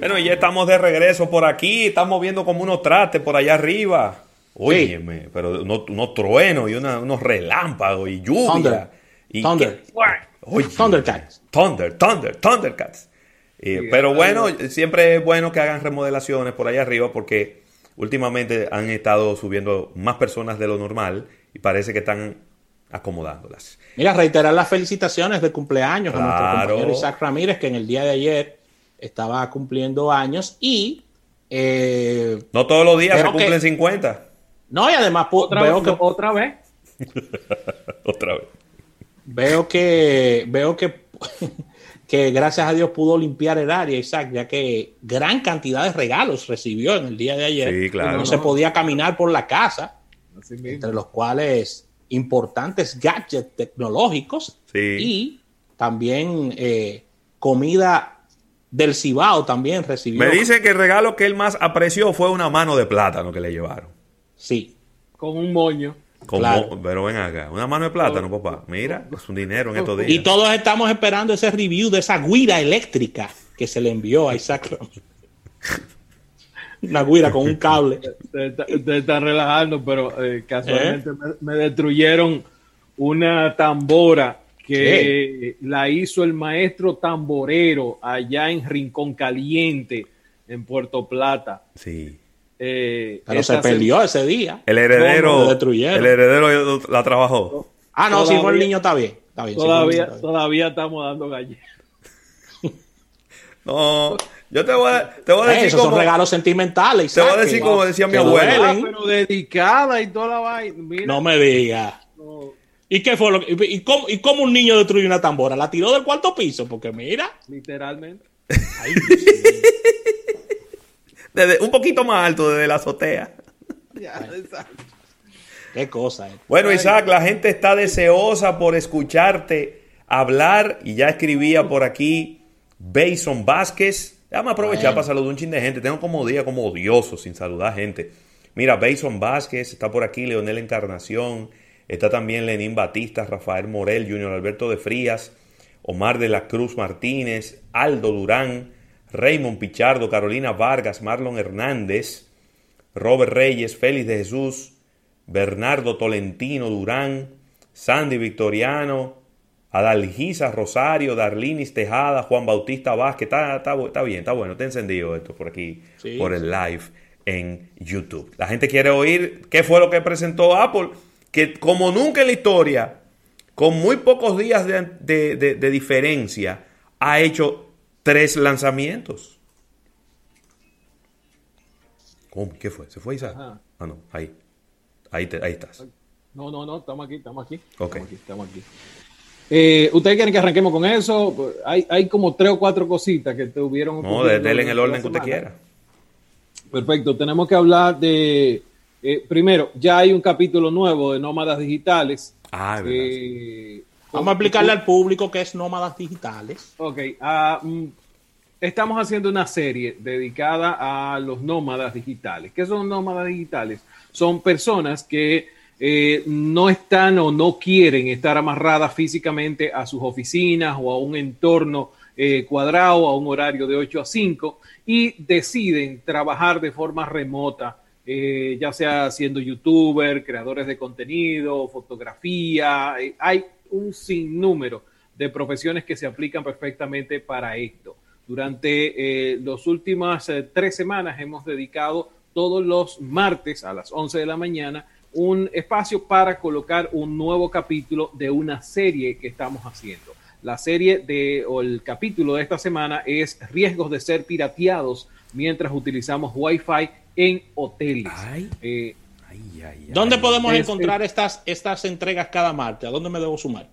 Bueno, ya estamos de regreso por aquí, estamos viendo como unos trastes por allá arriba. Óyeme, pero unos, unos truenos y una- unos relámpagos y lluvia. Thunder. Y Thunder. Oye, Thundercats. Thunder, Thunder, Thundercats. Eh, pero bueno, siempre es bueno que hagan remodelaciones por allá arriba porque últimamente han estado subiendo más personas de lo normal y parece que están acomodándolas. Mira, reiterar las felicitaciones de cumpleaños a nuestro compañero Isaac Ramírez, que en el día de ayer estaba cumpliendo años y eh, No todos los días se Pero que- cumplen 50. no, y además Otra veo vez, que otra vez. Otra vez. veo que veo que que gracias a Dios pudo limpiar el área, Isaac, ya que gran cantidad de regalos recibió en el día de ayer. Sí, claro. No se podía caminar por la casa, Así mismo. entre los cuales importantes gadgets tecnológicos Sí. y también eh, comida del Cibao también recibió. Me dice que el regalo que él más apreció fue una mano de plátano que le llevaron. Sí. Con un moño. Como- Claro. Pero ven acá, una mano de plátano, papá. Mira, es un dinero en estos días. Y todos estamos esperando ese review de esa guira eléctrica que se le envió a Isaac. Una guira con un cable. Ustedes está- ustedes están relajando, pero eh, casualmente me, me destruyeron una tambora que la hizo el maestro tamborero allá en Rincón Caliente, en Puerto Plata. Sí. Eh, Pero se perdió ese día. El heredero, el heredero la trabajó. Ah, no, si fue el Todavía- niño está bien. Está bien. Todavía, niño está bien. todavía estamos dando galletas. No, yo te voy a, te voy a Eh, decir esos son regalos sentimentales. te voy a decir como decía mi abuela. Ah, pero dedicada y toda la vaina. Mira, No me digas. ¿Y qué fue lo que, y, cómo, ¿Y cómo un niño destruyó una tambora? ¿La tiró del cuarto piso? Porque mira. literalmente. Ay, Dios mío. Desde- un poquito más alto desde la azotea. Ya, exacto. qué cosa. eh. Bueno, Isaac, la gente está deseosa por escucharte hablar y ya escribía por aquí Bason Vázquez. Déjame aprovechar para saludar un chin de gente. Tengo como día como odioso sin saludar gente. Mira, Bason Vázquez, está por aquí Leonel Encarnación, está también Lenín Batista, Rafael Morel, Junior Alberto de Frías, Omar de la Cruz Martínez, Aldo Durán, Raymond Pichardo, Carolina Vargas, Marlon Hernández, Robert Reyes, Félix de Jesús, Bernardo Tolentino Durán, Sandy Victoriano, Adalgisa Rosario, Darlinis Tejada, Juan Bautista Vázquez. Está, está bien, está bueno, está encendido esto por aquí, Sí, por el live en YouTube. La gente quiere oír qué fue lo que presentó Apple, que como nunca en la historia, con muy pocos días de, de- de- de diferencia, ha hecho tres lanzamientos. ¿Cómo? ¿Qué fue? ¿Se fue Isaac? Ajá. Ah, no, ahí. Ahí, te- ahí estás. No, no, no, estamos aquí, estamos aquí. Ok. Estamos aquí, estamos aquí. Eh, ¿Ustedes quieren que arranquemos con eso? Hay, hay como tres o cuatro cositas que tuvieron. No, de- dele en el orden que usted quiera. Perfecto, tenemos que hablar de. Eh, primero, ya hay un capítulo nuevo de Nómadas Digitales. Ah. Eh, Vamos a explicarle al público que es nómadas digitales. Ok, ah, mm, estamos haciendo una serie dedicada a los nómadas digitales. ¿Qué son nómadas digitales? Son personas que eh, no están o no quieren estar amarradas físicamente a sus oficinas o a un entorno eh, cuadrado, a un horario de 8 a 5 y deciden trabajar de forma remota, eh, ya sea siendo youtuber, creadores de contenido, fotografía. eh, hay un sinnúmero de profesiones que se aplican perfectamente para esto. Durante eh, las últimas eh, tres semanas hemos dedicado todos los martes a las 11 de la mañana un espacio para colocar un nuevo capítulo de una serie que estamos haciendo. La serie de, o el capítulo de esta semana es riesgos de ser pirateados mientras utilizamos Wi-Fi en hoteles. Ay. Eh, Ay, ay, ay. ¿Dónde podemos Es- encontrar estas, estas entregas cada martes? ¿A dónde me debo sumar?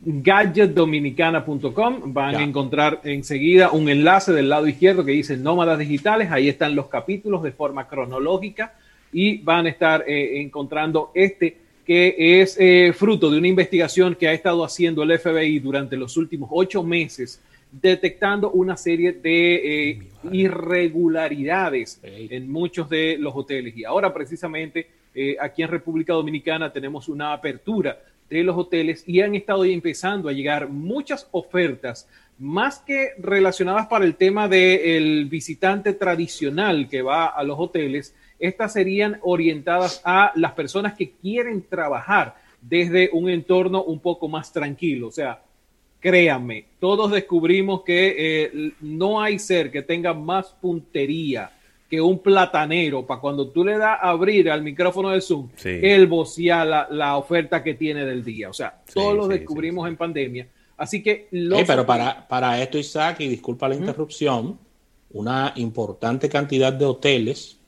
gadgetdominicana.com van Ya. a encontrar enseguida un enlace del lado izquierdo que dice nómadas digitales, ahí están los capítulos de forma cronológica y van a estar eh, encontrando este que es eh, fruto de una investigación que ha estado haciendo el FBI durante los últimos ocho meses, detectando una serie de eh, irregularidades en muchos de los hoteles. Y ahora precisamente eh, aquí en República Dominicana tenemos una apertura de los hoteles y han estado empezando a llegar muchas ofertas, más que relacionadas para el tema del visitante tradicional que va a los hoteles, estas serían orientadas a las personas que quieren trabajar desde un entorno un poco más tranquilo. O sea, créanme, todos descubrimos que eh, no hay ser que tenga más puntería que un platanero para cuando tú le das a abrir al micrófono de Zoom, él vocea la, oferta que tiene del día. O sea, todos lo descubrimos en pandemia. Así que... pero para, para esto, Isaac, y disculpa la interrupción, una importante cantidad de hoteles,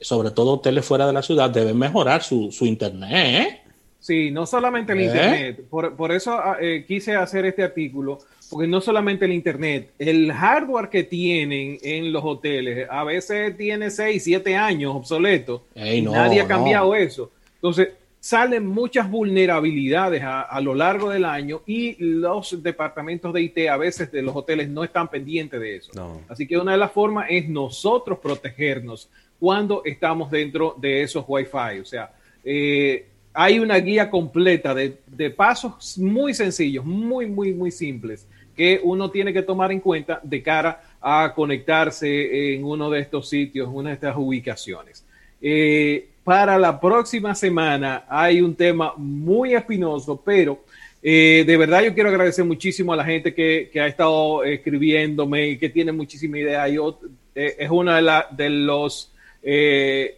sobre todo hoteles fuera de la ciudad, deben mejorar su, su internet. ¿eh? Sí, no solamente el ¿Eh? internet. Por, por eso ah, eh, quise hacer este artículo, porque no solamente el Internet, el hardware que tienen en los hoteles a veces tiene 6, 7 años obsoleto. nadie ha cambiado eso. Entonces, salen muchas vulnerabilidades a, lo largo del año y los departamentos de IT a veces de los hoteles no están pendientes de eso. Así que una de las formas es nosotros protegernos cuando estamos dentro de esos Wi-Fi. O sea, eh, hay una guía completa de, pasos muy sencillos, muy, muy, muy simples que uno tiene que tomar en cuenta de cara a conectarse en uno de estos sitios, una de estas ubicaciones. Eh, para la próxima semana hay un tema muy espinoso, pero eh, de verdad yo quiero agradecer muchísimo a la gente que, ha estado escribiéndome y que tiene muchísima idea. Yo, eh, es uno de, de los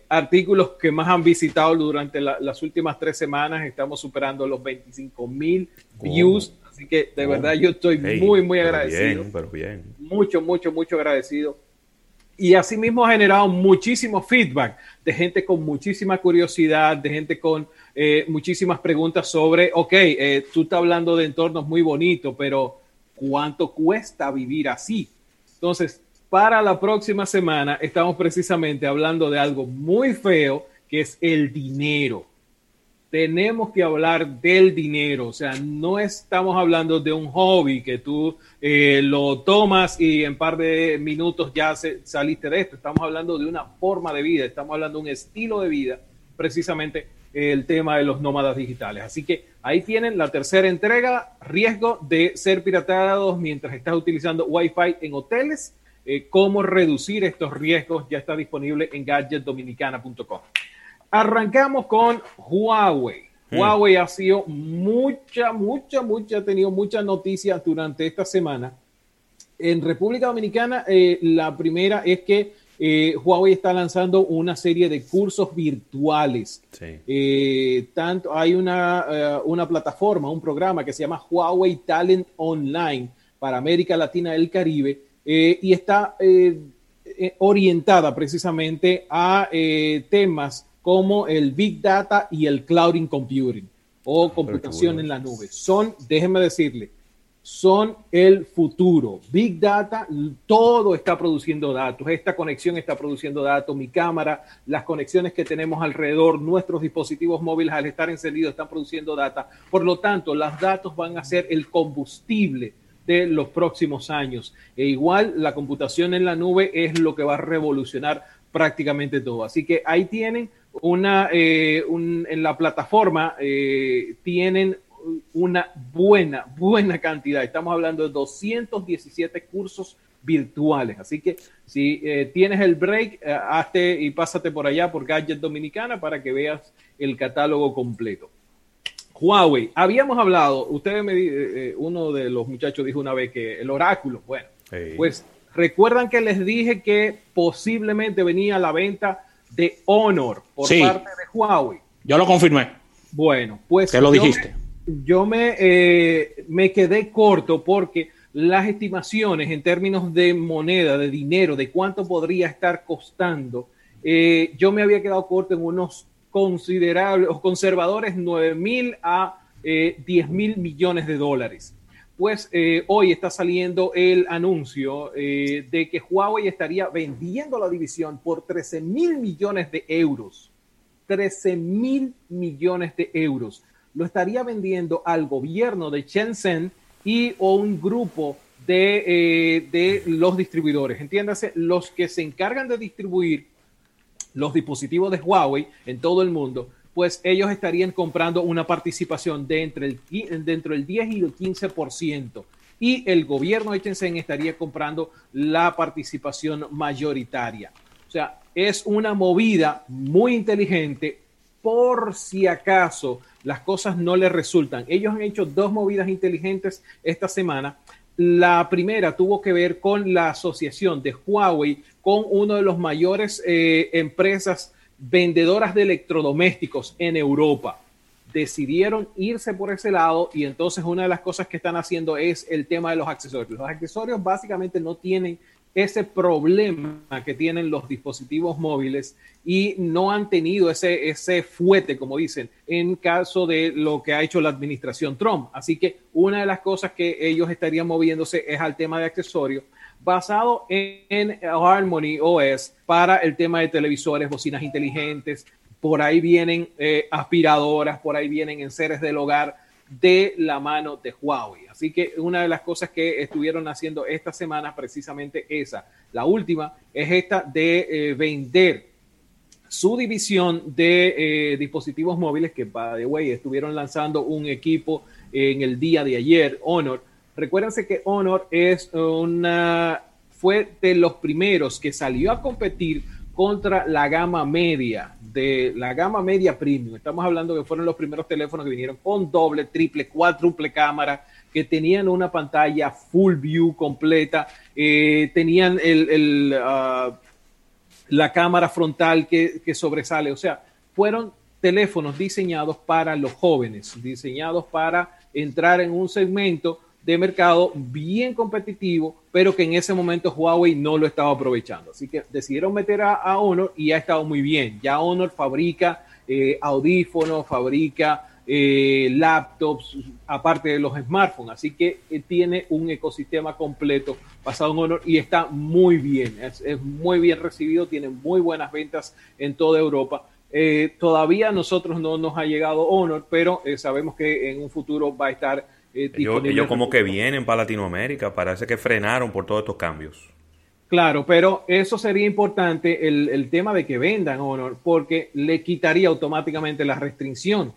artículos que más han visitado durante las últimas tres semanas. Estamos superando los 25 mil views. Así que de verdad yo estoy muy, muy agradecido. pero bien. Mucho, mucho, mucho agradecido. Y asimismo ha generado muchísimo feedback de gente con muchísima curiosidad, de gente con eh, muchísimas preguntas sobre, ok, eh, tú estás hablando de entornos muy bonitos, pero ¿cuánto cuesta vivir así? Entonces, para la próxima semana estamos precisamente hablando de algo muy feo, que es el dinero tenemos que hablar del dinero, o sea, no estamos hablando de un hobby que tú eh, lo tomas y en par de minutos ya saliste de esto, estamos hablando de una forma de vida, estamos hablando de un estilo de vida, precisamente el tema de los nómadas digitales. Así que ahí tienen la tercera entrega, riesgo de ser piratados mientras estás utilizando Wi-Fi en hoteles, eh, cómo reducir estos riesgos, ya está disponible en gadgetdominicana.com. Arrancamos con Huawei. Hmm. Huawei ha sido mucha, mucha, mucha, ha tenido muchas noticias durante esta semana. En República Dominicana, eh, la primera es que eh, Huawei está lanzando una serie de cursos virtuales. Eh, tanto, hay una, una plataforma, un programa que se llama Huawei Talent Online para América Latina y el Caribe y está orientada precisamente a temas como el Big Data y el Clouding Computing o ah, computación en la nube. Son, déjenme decirle, son el futuro. Big Data, todo está produciendo datos. Esta conexión está produciendo datos. Mi cámara, las conexiones que tenemos alrededor, nuestros dispositivos móviles al estar encendidos están produciendo data. Por lo tanto, los datos van a ser el combustible de los próximos años. E igual la computación en la nube es lo que va a revolucionar prácticamente todo. Así que ahí tienen una, eh, en la plataforma eh, tienen una buena, buena cantidad. Estamos hablando de 217 cursos virtuales. Así que si eh, tienes el break, hazte y pásate por allá por Gadget Dominicana para que veas el catálogo completo. Huawei, habíamos hablado, ustedes me uno de los muchachos dijo una vez que el oráculo, bueno, pues recuerdan que les dije que posiblemente venía la venta de Honor por parte de Huawei. Yo lo confirmé. Bueno, pues. ¿Qué lo dijiste? yo me, eh, me quedé corto porque las estimaciones en términos de moneda, de dinero, de cuánto podría estar costando, eh, yo me había quedado corto en unos considerables o conservadores 9 mil a 10 eh, mil millones de dólares pues eh, hoy está saliendo el anuncio eh, de que Huawei estaría vendiendo la división por 13 mil millones de euros. 13 mil millones de euros. Lo estaría vendiendo al gobierno de Shenzhen y o un grupo de, eh, de los distribuidores. Entiéndase, los que se encargan de distribuir los dispositivos de Huawei en todo el mundo pues ellos estarían comprando una participación de entre el, dentro del 10 y el 15%. Y el gobierno de Tencent estaría comprando la participación mayoritaria. O sea, es una movida muy inteligente por si acaso las cosas no les resultan. Ellos han hecho dos movidas inteligentes esta semana. La primera tuvo que ver con la asociación de Huawei con uno de los mayores eh, empresas vendedoras de electrodomésticos en Europa decidieron irse por ese lado y entonces una de las cosas que están haciendo es el tema de los accesorios. Los accesorios básicamente no tienen ese problema que tienen los dispositivos móviles y no han tenido ese, ese fuete, como dicen, en caso de lo que ha hecho la administración Trump. Así que una de las cosas que ellos estarían moviéndose es al tema de accesorios basado en Harmony OS para el tema de televisores, bocinas inteligentes. Por ahí vienen eh, aspiradoras, por ahí vienen enseres del hogar de la mano de Huawei. Así que una de las cosas que estuvieron haciendo esta semana, precisamente esa. La última es esta de eh, vender su división de eh, dispositivos móviles que, by the way, estuvieron lanzando un equipo en el día de ayer, Honor, Recuérdense que Honor es una, fue de los primeros que salió a competir contra la gama media, de la gama media premium. Estamos hablando que fueron los primeros teléfonos que vinieron con doble, triple, cuádruple cámara, que tenían una pantalla full view completa, eh, tenían el, uh, la cámara frontal que, que sobresale. O sea, fueron teléfonos diseñados para los jóvenes, diseñados para entrar en un segmento de mercado bien competitivo, pero que en ese momento Huawei no lo estaba aprovechando. Así que decidieron meter a, Honor y ha estado muy bien. Ya Honor fabrica eh, audífonos, fabrica eh, laptops, aparte de los smartphones. Así que eh, tiene un ecosistema completo basado en Honor y está muy bien. Es, muy bien recibido, tiene muy buenas ventas en toda Europa. todavía a nosotros no nos ha llegado Honor, pero sabemos que en un futuro va a estar eh, ellos, como que vienen para Latinoamérica, parece que frenaron por todos estos cambios. Claro, pero eso sería importante el, tema de que vendan Honor, porque le quitaría automáticamente la restricción.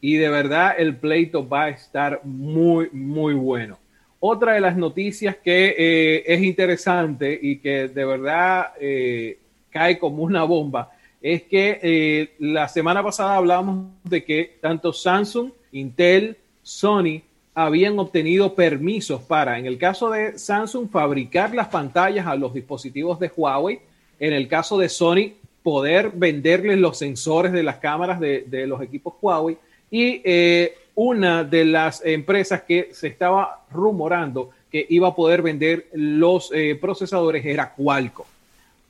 Y de verdad el pleito va a estar muy, muy bueno. Otra de las noticias que eh, es interesante y que de verdad eh, cae como una bomba es que la semana pasada hablábamos de que tanto Samsung, Intel, Sony habían obtenido permisos para, en el caso de Samsung, fabricar las pantallas a los dispositivos de Huawei, en el caso de Sony, poder venderles los sensores de las cámaras de, los equipos Huawei y eh, una de las empresas que se estaba rumorando que iba a poder vender los eh, procesadores era Qualcomm.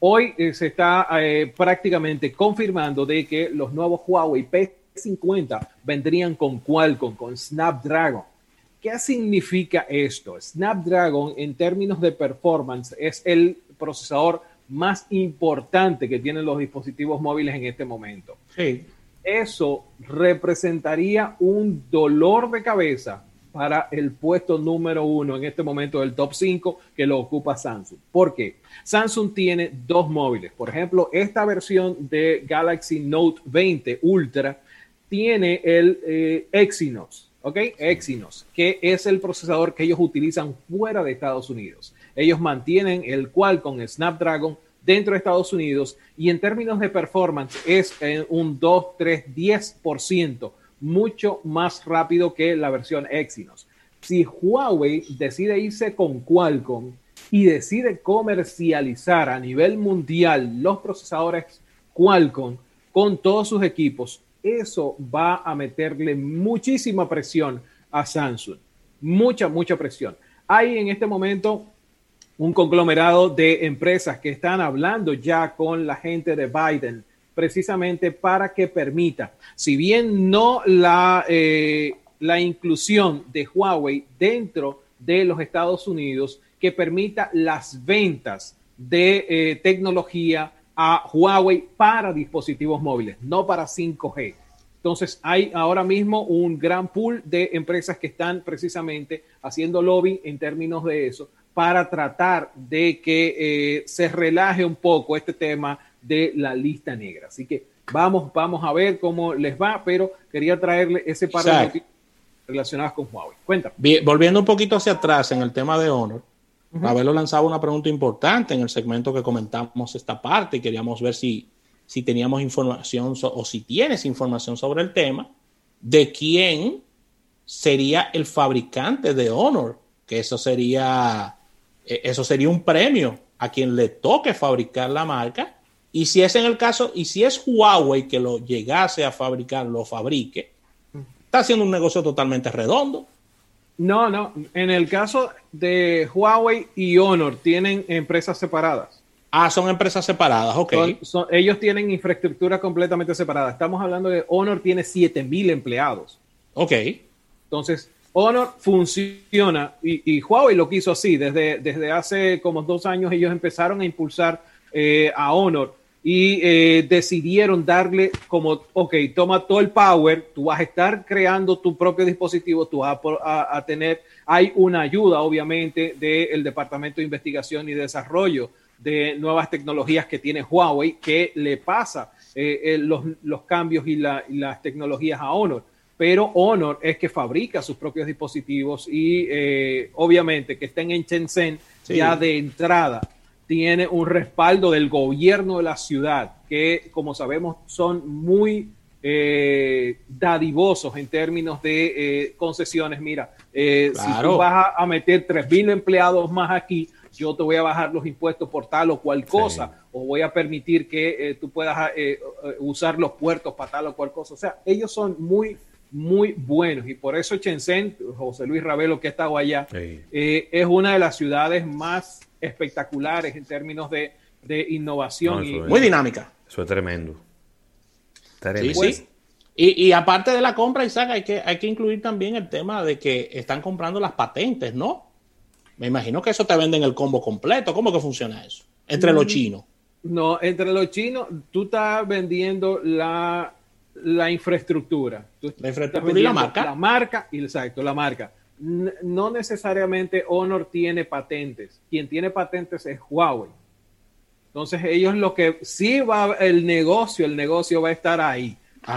Hoy eh, se está prácticamente confirmando de que los nuevos Huawei P 50 vendrían con Qualcomm, con Snapdragon. ¿Qué significa esto? Snapdragon en términos de performance es el procesador más importante que tienen los dispositivos móviles en este momento. Sí. Eso representaría un dolor de cabeza para el puesto número uno en este momento del top 5 que lo ocupa Samsung. ¿Por qué? Samsung tiene dos móviles. Por ejemplo, esta versión de Galaxy Note 20 Ultra tiene el eh, Exynos, ¿ok? Exynos, que es el procesador que ellos utilizan fuera de Estados Unidos. Ellos mantienen el Qualcomm Snapdragon dentro de Estados Unidos y en términos de performance es eh, un 2, 3, 10% mucho más rápido que la versión Exynos. Si Huawei decide irse con Qualcomm y decide comercializar a nivel mundial los procesadores Qualcomm con todos sus equipos, eso va a meterle muchísima presión a Samsung. Mucha, mucha presión. Hay en este momento un conglomerado de empresas que están hablando ya con la gente de Biden precisamente para que permita, si bien no la, eh, la inclusión de Huawei dentro de los Estados Unidos, que permita las ventas de eh, tecnología a Huawei para dispositivos móviles, no para 5G. Entonces hay ahora mismo un gran pool de empresas que están precisamente haciendo lobby en términos de eso para tratar de que eh, se relaje un poco este tema de la lista negra. Así que Vamos, vamos a ver cómo les va, pero quería traerle ese par de noticias relacionadas con Huawei. Cuéntame. volviendo un poquito hacia atrás en el tema de Honor, uh lanzado una pregunta importante en el segmento que comentamos esta parte y queríamos ver si, si teníamos información o si tienes información sobre el tema de quién sería el fabricante de Honor, que eso sería, e, eso sería un premio a quien le toque fabricar la marca. Y si es en el caso, y si es Huawei que lo llegase a fabricar, lo fabrique, está haciendo un negocio totalmente redondo. No, no. En el caso de Huawei y Honor, tienen empresas separadas. Ah, son empresas separadas, ok. ellos tienen infraestructura completamente separada. Estamos hablando de Honor tiene 7000 empleados. Ok. Entonces, Honor funciona y, Huawei lo quiso así. Desde, desde hace como dos años ellos empezaron a impulsar eh, a Honor y eh, decidieron darle como, ok, toma todo el power, tú vas a estar creando tu propio dispositivo, tú vas a, tener, hay una ayuda obviamente del Departamento de Investigación y Desarrollo de nuevas tecnologías que tiene Huawei, que le pasa eh, los, los, cambios y, las tecnologías a Honor. Pero Honor es que fabrica sus propios dispositivos y eh, obviamente que estén en Shenzhen ya de entrada tiene un respaldo del gobierno de la ciudad, que como sabemos son muy eh, dadivosos en términos de eh, concesiones. Mira, si tú vas a, meter 3.000 empleados más aquí, yo te voy a bajar los impuestos por tal o cual cosa, o voy a permitir que tú puedas usar los puertos para tal o cual cosa. O sea, ellos son muy muy buenos y por eso Shenzhen, José Luis Ravelo que ha estado allá, eh, es una de las ciudades más espectaculares en términos de, innovación. y, muy dinámica. Eso es tremendo. Y, aparte de la compra, Isaac, hay que, hay que incluir también el tema de que están comprando las patentes, ¿no? Me imagino que eso te venden el combo completo. ¿Cómo que funciona eso? Entre los mm, chinos. No, entre los chinos, tú estás vendiendo la la infraestructura. la infraestructura y la marca. La marca, exacto, la marca. No necesariamente Honor tiene patentes. Quien tiene patentes es Huawei. Entonces ellos lo que sí va el negocio, el negocio va a estar ahí.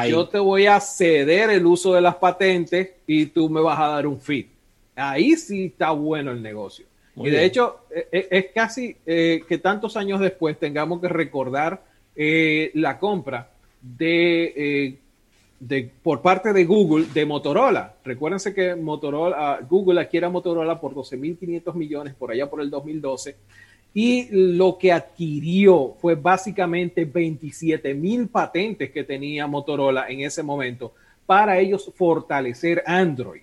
Yo te voy a ceder el uso de las patentes y tú me vas a dar un fee. Ahí sí está bueno el negocio. y de hecho e, e, es, casi eh, que tantos años después tengamos que recordar eh, la compra eh, de, por parte de Google de Motorola. Recuérdense que Motorola, ah, Google adquiere Motorola por 12.500 millones por allá por el 2012 y lo que adquirió fue básicamente 27.000 patentes que tenía Motorola en ese momento para ellos fortalecer Android.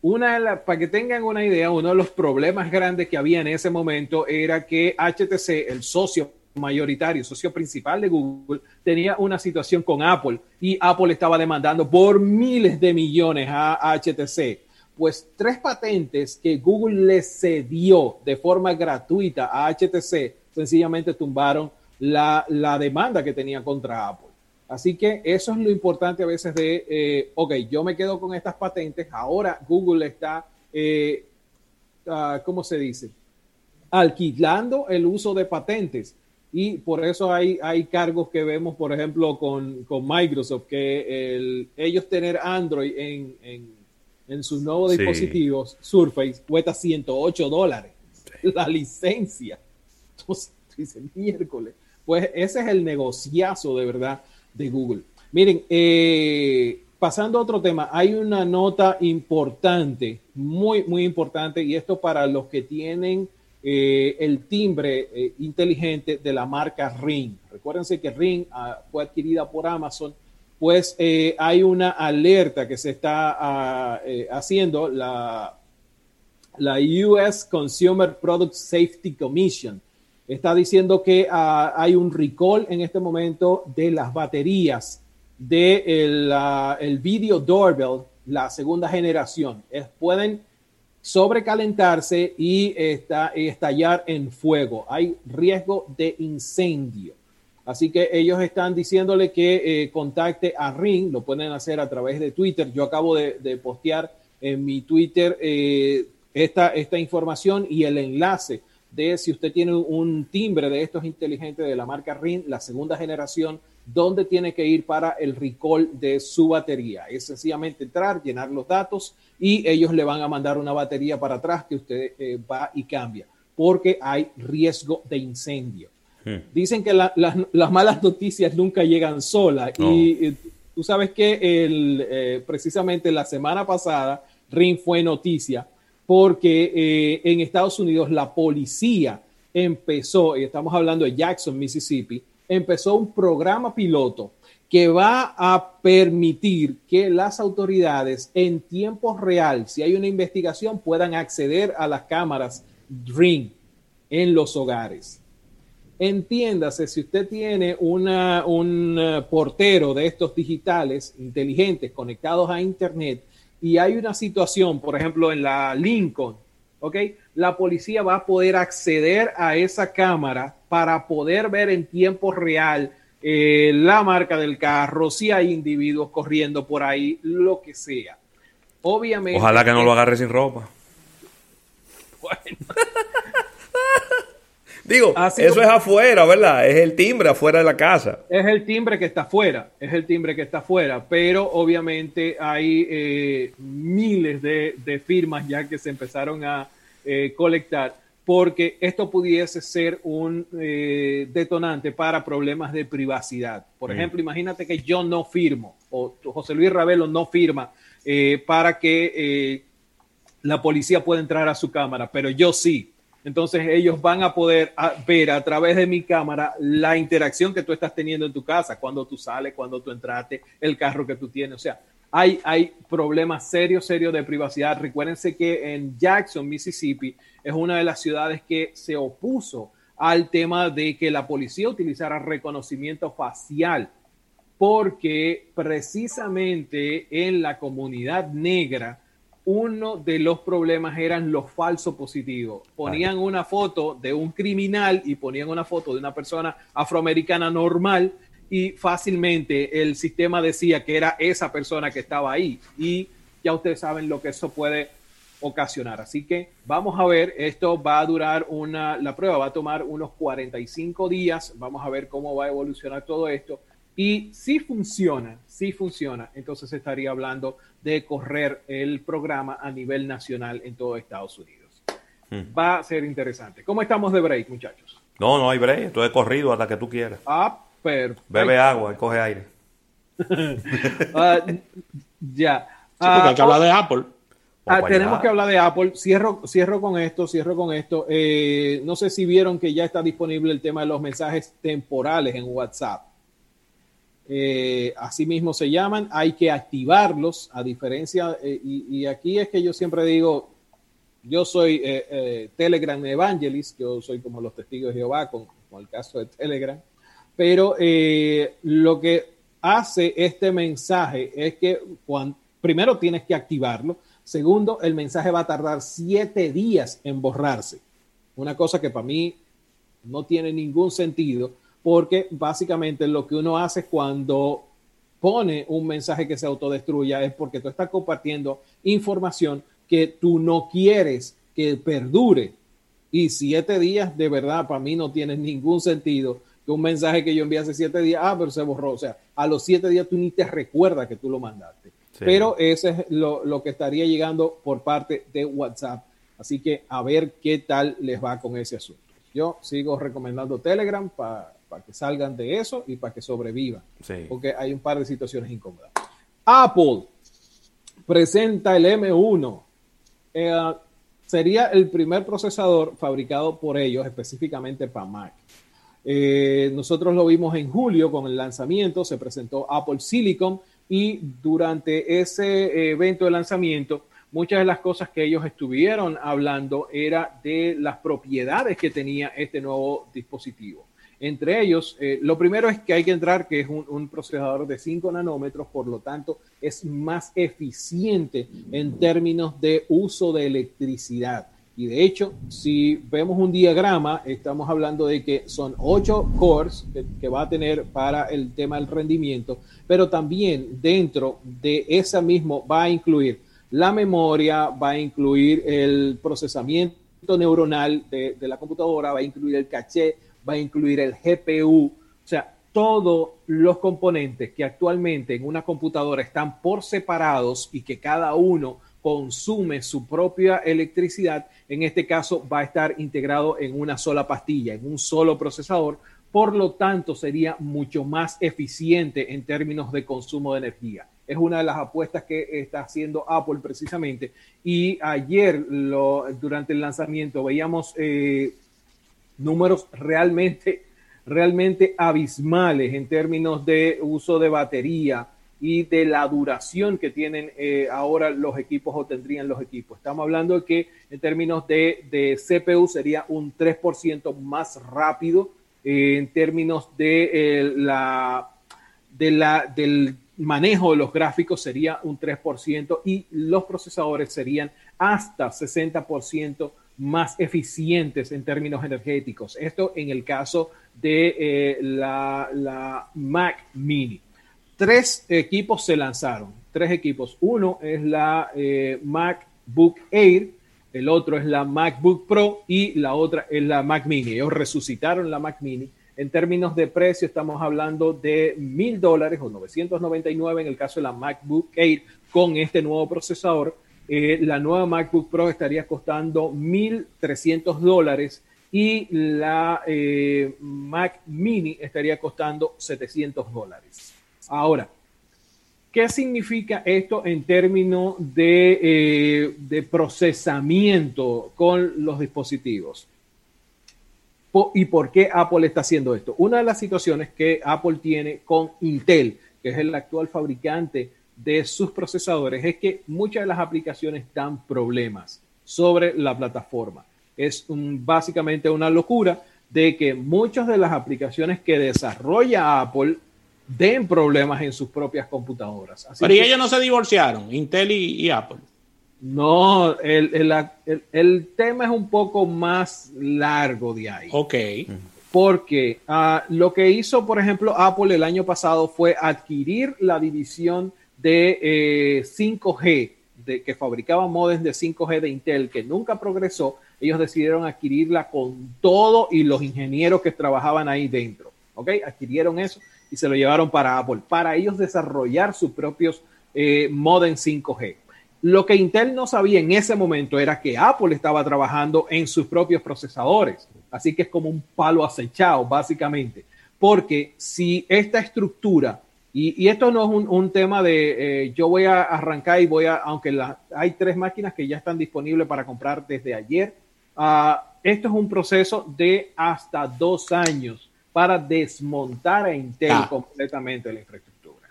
Una para que tengan una idea, uno de los problemas grandes que había en ese momento era que HTC, el socio mayoritario, socio principal de Google, tenía una situación con Apple y Apple estaba demandando por miles de millones a HTC. Pues tres patentes que Google le cedió de forma gratuita a HTC sencillamente tumbaron la, demanda que tenía contra Apple. Así que eso es lo importante a veces de, eh, ok, yo me quedo con estas patentes, ahora Google está, eh, ah, ¿cómo se dice? Alquilando el uso de patentes y por eso hay, hay cargos que vemos, por ejemplo, con, Microsoft, que el, ellos tener Android en, sus nuevos dispositivos Surface cuesta 108 dólares la licencia. Entonces, dicen miércoles. Pues ese es el negociazo de verdad de Google. Miren, eh, pasando a otro tema, hay una nota importante, muy, muy importante, y esto para los que tienen eh, el timbre eh, inteligente de la marca Ring. Recuérdense que Ring ah, fue adquirida por Amazon, pues eh, hay una alerta que se está ah, haciendo la, la US Consumer Product Safety Commission. Está diciendo que ah, hay un recall en este momento de las baterías del de el video doorbell, la segunda generación. pueden sobrecalentarse y estallar en fuego. Hay riesgo de incendio. Así que ellos están diciéndole que eh, contacte a Ring, lo pueden hacer a través de Twitter. Yo acabo de, postear en mi Twitter eh, esta, esta información y el enlace de si usted tiene un timbre de estos inteligentes de la marca Ring, la segunda generación dónde tiene que ir para el recall de su batería. Es sencillamente entrar, llenar los datos y ellos le van a mandar una batería para atrás que usted eh, va y cambia, porque hay riesgo de incendio. Hmm. Dicen que las malas noticias nunca llegan solas y eh, tú sabes que el, eh, precisamente la semana pasada RIN fue noticia porque en Estados Unidos la policía empezó, y estamos hablando de Jackson, Mississippi, empezó un programa piloto que va a permitir que las autoridades en tiempo real, si hay una investigación, puedan acceder a las cámaras Ring en los hogares. Entiéndase, si usted tiene una, un eh, portero de estos digitales inteligentes conectados a Internet y hay una situación, por ejemplo, en la Lincoln, ¿ok? La policía va a poder acceder a esa cámara para poder ver en tiempo real eh, la marca del carro, si hay individuos corriendo por ahí, lo que sea. Obviamente. Ojalá que no lo agarre sin ropa. Bueno. Digo, eso es afuera, ¿verdad? Es el timbre afuera de la casa. Es el timbre que está afuera, es el timbre que está afuera, pero obviamente hay eh, miles de, firmas ya que se empezaron a eh, colectar porque esto pudiese ser un eh, detonante para problemas de privacidad. Por mm. ejemplo, imagínate que yo no firmo o José Luis Ravelo no firma eh, para que eh, la policía pueda entrar a su cámara, pero yo sí. Entonces ellos van a poder ver a través de mi cámara la interacción que tú estás teniendo en tu casa, cuando tú sales, cuando tú entraste, el carro que tú tienes. O sea, hay, hay problemas serios, serios de privacidad. Recuérdense que en Jackson, Mississippi, es una de las ciudades que se opuso al tema de que la policía utilizara reconocimiento facial, porque precisamente en la comunidad negra, uno de los problemas eran los falsos positivos. Ponían una foto de un criminal y ponían una foto de una persona afroamericana normal y fácilmente el sistema decía que era esa persona que estaba ahí y ya ustedes saben lo que eso puede ocasionar. Así que vamos a ver, esto va a durar una, la prueba va a tomar unos 45 días, vamos a ver cómo va a evolucionar todo esto y si funciona, si funciona, entonces estaría hablando de correr el programa a nivel nacional en todo Estados Unidos. Hmm. Va a ser interesante. ¿Cómo estamos de break, muchachos? No, no hay break, esto es corrido hasta que tú quieras. Ah, Bebe agua y coge aire. Ah, ya. hay que hablar de Apple. Ah, tenemos que hablar de Apple. Cierro, cierro con esto, cierro con esto. Eh, no sé si vieron que ya está disponible el tema de los mensajes temporales en WhatsApp. Eh, así mismo se llaman, hay que activarlos, a diferencia, eh, y, aquí es que yo siempre digo, yo soy Telegram Evangelist, yo soy como los testigos de Jehová con el caso de Telegram, pero eh, lo que hace este mensaje es que primero tienes que activarlo, segundo, el mensaje va a tardar siete días en borrarse. Una cosa que para mí no tiene ningún sentido, porque básicamente lo que uno hace cuando pone un mensaje que se autodestruya es porque tú estás compartiendo información que tú no quieres que perdure. Y siete días de verdad para mí no tiene ningún sentido que un mensaje que yo envié hace siete días, ah, pero se borró. O sea, a los siete días tú ni te recuerdas que tú lo mandaste. Pero ese es lo, que estaría llegando por parte de WhatsApp. Así que a ver qué tal les va con ese asunto. Yo sigo recomendando Telegram para que salgan de eso y para que sobrevivan. Porque hay un par de situaciones incómodas. Apple presenta el M1. Eh, sería el primer procesador fabricado por ellos específicamente para Mac. Eh, nosotros lo vimos en julio con el lanzamiento, se presentó Apple Silicon y durante ese evento de lanzamiento, muchas de las cosas que ellos estuvieron hablando era de las propiedades que tenía este nuevo dispositivo. Entre ellos, eh, lo primero es que hay que entrar que es un, un, procesador de 5 nanómetros, por lo tanto es más eficiente en términos de uso de electricidad. Y de hecho, si vemos un diagrama, estamos hablando de que son ocho cores que, va a tener para el tema del rendimiento, pero también dentro de esa mismo va a incluir la memoria, va a incluir el procesamiento neuronal de, de la computadora, va a incluir el caché, va a incluir el GPU. O sea, todos los componentes que actualmente en una computadora están por separados y que cada uno consume su propia electricidad, en este caso va a estar integrado en una sola pastilla, en un solo procesador, por lo tanto sería mucho más eficiente en términos de consumo de energía. Es una de las apuestas que está haciendo Apple precisamente. Y ayer, durante el lanzamiento, veíamos eh, números realmente realmente abismales en términos de uso de batería y de la duración que tienen eh, ahora los equipos o tendrían los equipos. Estamos hablando de que en términos de, CPU sería un 3% más rápido, eh, en términos de, eh, la, de la, del manejo de los gráficos sería un 3% y los procesadores serían hasta 60% más eficientes en términos energéticos. Esto en el caso de la, Mac Mini. Tres equipos se lanzaron, tres equipos. Uno es la eh, MacBook Air, el otro es la MacBook Pro y la otra es la Mac Mini. Ellos resucitaron la Mac Mini. En términos de precio, estamos hablando de mil dólares o 999 en el caso de la MacBook Air con este nuevo procesador eh, la nueva MacBook Pro estaría costando 1.300 dólares y la eh, Mac Mini estaría costando 700 dólares. Ahora, ¿qué significa esto en términos de, eh, de procesamiento con los dispositivos? ¿Y por qué Apple está haciendo esto? Una de las situaciones que Apple tiene con Intel, que es el actual fabricante de sus procesadores es que muchas de las aplicaciones dan problemas sobre la plataforma. Es básicamente una locura de que muchas de las aplicaciones que desarrolla Apple den problemas en sus propias computadoras. Pero ellos no se divorciaron, Intel y, Apple. No, el, tema es un poco más largo de ahí. Ok. Porque ah, lo que hizo, por ejemplo, Apple el año pasado fue adquirir la división de 5G, eh, de, que fabricaba modems de 5G de Intel, que nunca progresó, ellos decidieron adquirirla con todo y los ingenieros que trabajaban ahí dentro. ¿Ok? Adquirieron eso y se lo llevaron para Apple, para ellos desarrollar sus propios eh, modems 5G. Lo que Intel no sabía en ese momento era que Apple estaba trabajando en sus propios procesadores. Así que es como un palo acechado, básicamente. Porque si esta estructura y, esto no es un, tema de eh, yo voy a arrancar y voy a, aunque hay tres máquinas que ya están disponibles para comprar desde ayer, ah, esto es un proceso de hasta dos años para desmontar a Intel ah. completamente la infraestructura.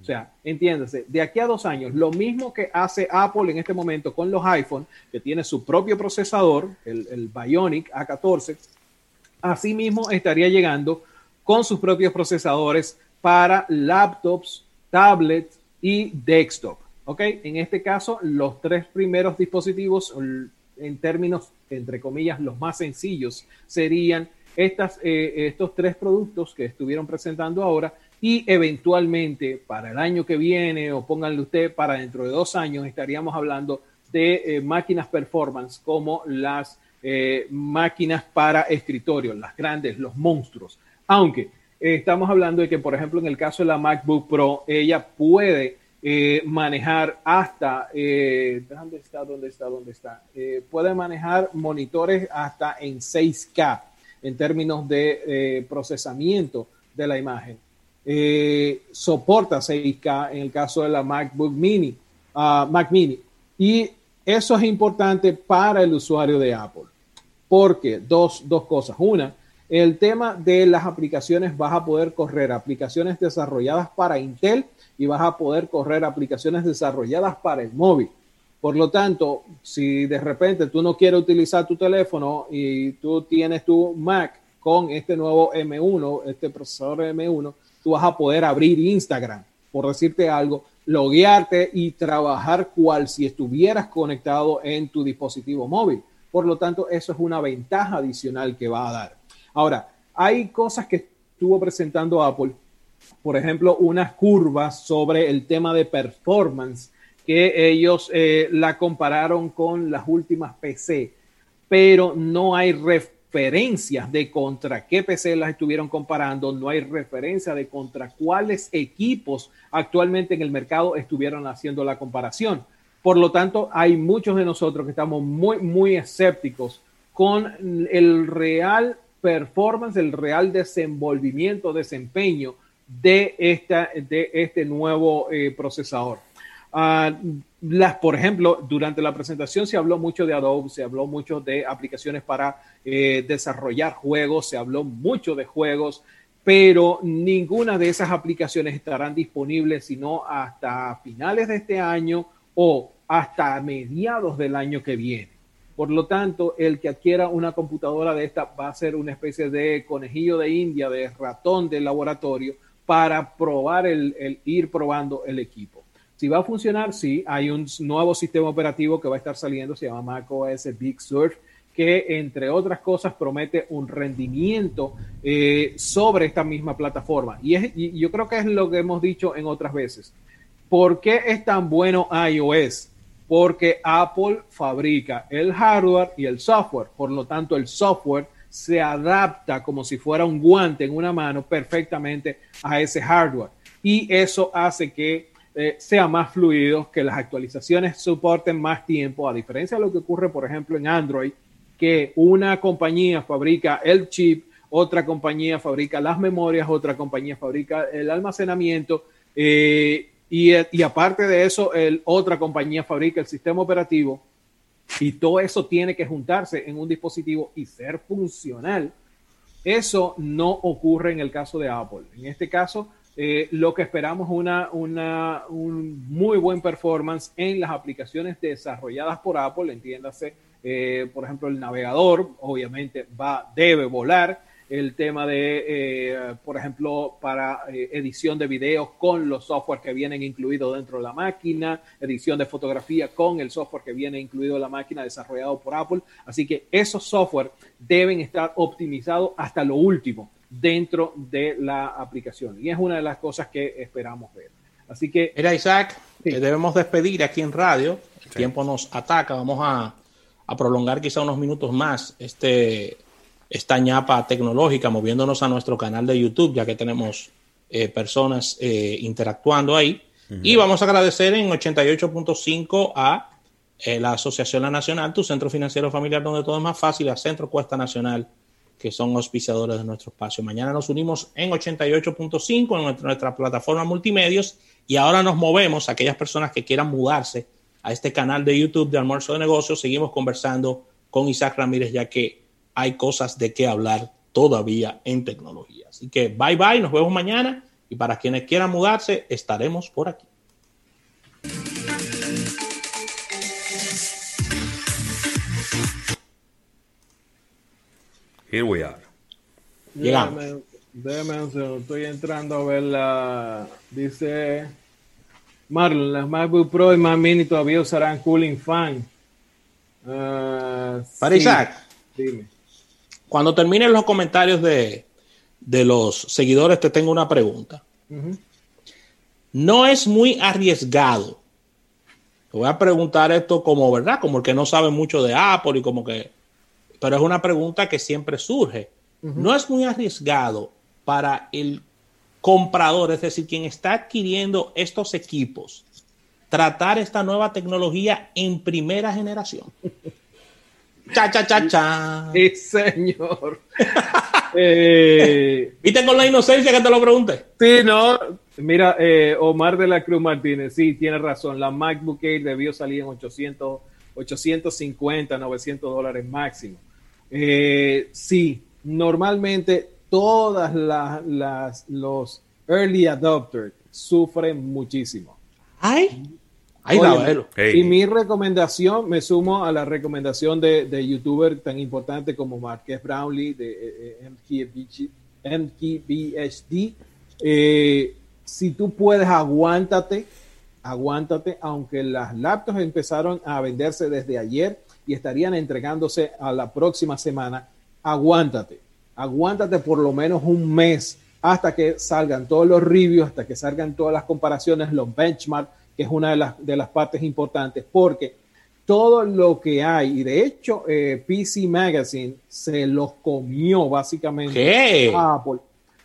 O sea, entiéndase, de aquí a dos años, lo mismo que hace Apple en este momento con los iPhone, que tiene su propio procesador, el, el Bionic A14, asimismo estaría llegando con sus propios procesadores para laptops, tablets y desktop. ¿Ok? En este caso, los tres primeros dispositivos, en términos, entre comillas, los más sencillos, serían estas, eh, estos tres productos que estuvieron presentando ahora y eventualmente para el año que viene o pónganle usted para dentro de dos años estaríamos hablando de eh, máquinas performance como las eh, máquinas para escritorio, las grandes, los monstruos. Aunque estamos hablando de que, por ejemplo, en el caso de la MacBook Pro, ella puede eh, manejar hasta, eh, ¿dónde está? ¿Dónde está? ¿Dónde está? Eh, puede manejar monitores hasta en 6K en términos de eh, procesamiento de la imagen. soporta 6K en el caso de la MacBook Mini, uh, Mac Mini. Y eso es importante para el usuario de Apple. Porque dos, dos cosas. Una, el tema de las aplicaciones, vas a poder correr aplicaciones desarrolladas para Intel y vas a poder correr aplicaciones desarrolladas para el móvil. Por lo tanto, si de repente tú no quieres utilizar tu teléfono y tú tienes tu Mac con este nuevo M1, este procesador M1, tú vas a poder abrir Instagram, por decirte algo, loguearte y trabajar cual si estuvieras conectado en tu dispositivo móvil. Por lo tanto, eso es una ventaja adicional que va a dar. Ahora, hay cosas que estuvo presentando Apple, por ejemplo, unas curvas sobre el tema de performance que ellos eh, la compararon con las últimas PC, pero no hay referencias de contra qué PC las estuvieron comparando, no hay referencia de contra cuáles equipos actualmente en el mercado estuvieron haciendo la comparación. Por lo tanto, hay muchos de nosotros que estamos muy, muy escépticos con el real performance, el real desenvolvimiento, desempeño de, esta, de este nuevo eh, procesador. Uh, las, por ejemplo, durante la presentación se habló mucho de Adobe, se habló mucho de aplicaciones para eh, desarrollar juegos, se habló mucho de juegos, pero ninguna de esas aplicaciones estarán disponibles sino hasta finales de este año o hasta mediados del año que viene. Por lo tanto, el que adquiera una computadora de esta va a ser una especie de conejillo de India, de ratón de laboratorio, para probar el, ir probando el equipo. Si va a funcionar, sí, hay un nuevo sistema operativo que va a estar saliendo, se llama macOS Big Sur, que entre otras cosas promete un rendimiento eh, sobre esta misma plataforma. Y, es, y yo creo que es lo que hemos dicho en otras veces. ¿Por qué es tan bueno iOS? porque Apple fabrica el hardware y el software. Por lo tanto, el software se adapta como si fuera un guante en una mano perfectamente a ese hardware. Y eso hace que eh, sea más fluido, que las actualizaciones soporten más tiempo, a diferencia de lo que ocurre, por ejemplo, en Android, que una compañía fabrica el chip, otra compañía fabrica las memorias, otra compañía fabrica el almacenamiento. Eh, y, aparte de eso, otra compañía fabrica el sistema operativo y todo eso tiene que juntarse en un dispositivo y ser funcional. Eso no ocurre en el caso de Apple. En este caso, eh, lo que esperamos es una, una, un muy buen performance en las aplicaciones desarrolladas por Apple, entiéndase, eh, por ejemplo, el navegador, obviamente va, debe volar, el tema de, eh, por ejemplo, para eh, edición de videos con los software que vienen incluidos dentro de la máquina, edición de fotografía con el software que viene incluido en la máquina desarrollado por Apple. Así que esos software deben estar optimizados hasta lo último dentro de la aplicación. Y es una de las cosas que esperamos ver. Así que... Mira, Isaac, debemos despedir aquí en radio. El tiempo nos ataca. Vamos a, a prolongar quizá unos minutos más este esta ñapa tecnológica, moviéndonos a nuestro canal de YouTube, ya que tenemos eh, personas eh, interactuando ahí. Y vamos a agradecer en 88.5 a eh, la Asociación La Nacional, tu centro financiero familiar donde todo es más fácil, a Centro Cuesta Nacional, que son auspiciadores de nuestro espacio. Mañana nos unimos en 88.5 en nuestra, nuestra plataforma multimedios y ahora nos movemos a aquellas personas que quieran mudarse a este canal de YouTube de Almuerzo de Negocios. Seguimos conversando con Isaac Ramírez, ya que hay cosas de qué hablar todavía en tecnología. Así que bye bye, nos vemos mañana y para quienes quieran mudarse, estaremos por aquí. Here we are. Llegamos. Déjame, un segundo, estoy entrando a ver la. Dice Marlon, las MacBook Pro y Mac Mini todavía usarán cooling fan. Uh, para Isaac. Dime. Cuando terminen los comentarios de, los seguidores, te tengo una pregunta. No es muy arriesgado. Te voy a preguntar esto como, ¿verdad? Como el que no sabe mucho de Apple y como que... Pero es una pregunta que siempre surge. No es muy arriesgado para el comprador, es decir, quien está adquiriendo estos equipos, tratar esta nueva tecnología en primera generación. Cha, cha, cha, cha. Sí, señor. eh, ¿Viste con la inocencia que te lo pregunté? Sí, no. Mira, eh, Omar de la Cruz Martínez, sí, tiene razón. La MacBook Air debió salir en 800, 850, 900 dólares máximo. Eh, sí, normalmente todas las, las, los early adopters sufren muchísimo. Ay. Y mi recomendación, me sumo a la recomendación de, de youtuber tan importante como Marques Brownlee de eh, MKBHD. Eh, si tú puedes, aguántate, aguántate, aunque las laptops empezaron a venderse desde ayer y estarían entregándose a la próxima semana, aguántate, aguántate por lo menos un mes hasta que salgan todos los reviews, hasta que salgan todas las comparaciones, los benchmarks que es una de las, de las partes importantes, porque todo lo que hay. Y de hecho, eh, PC Magazine se los comió básicamente a Apple.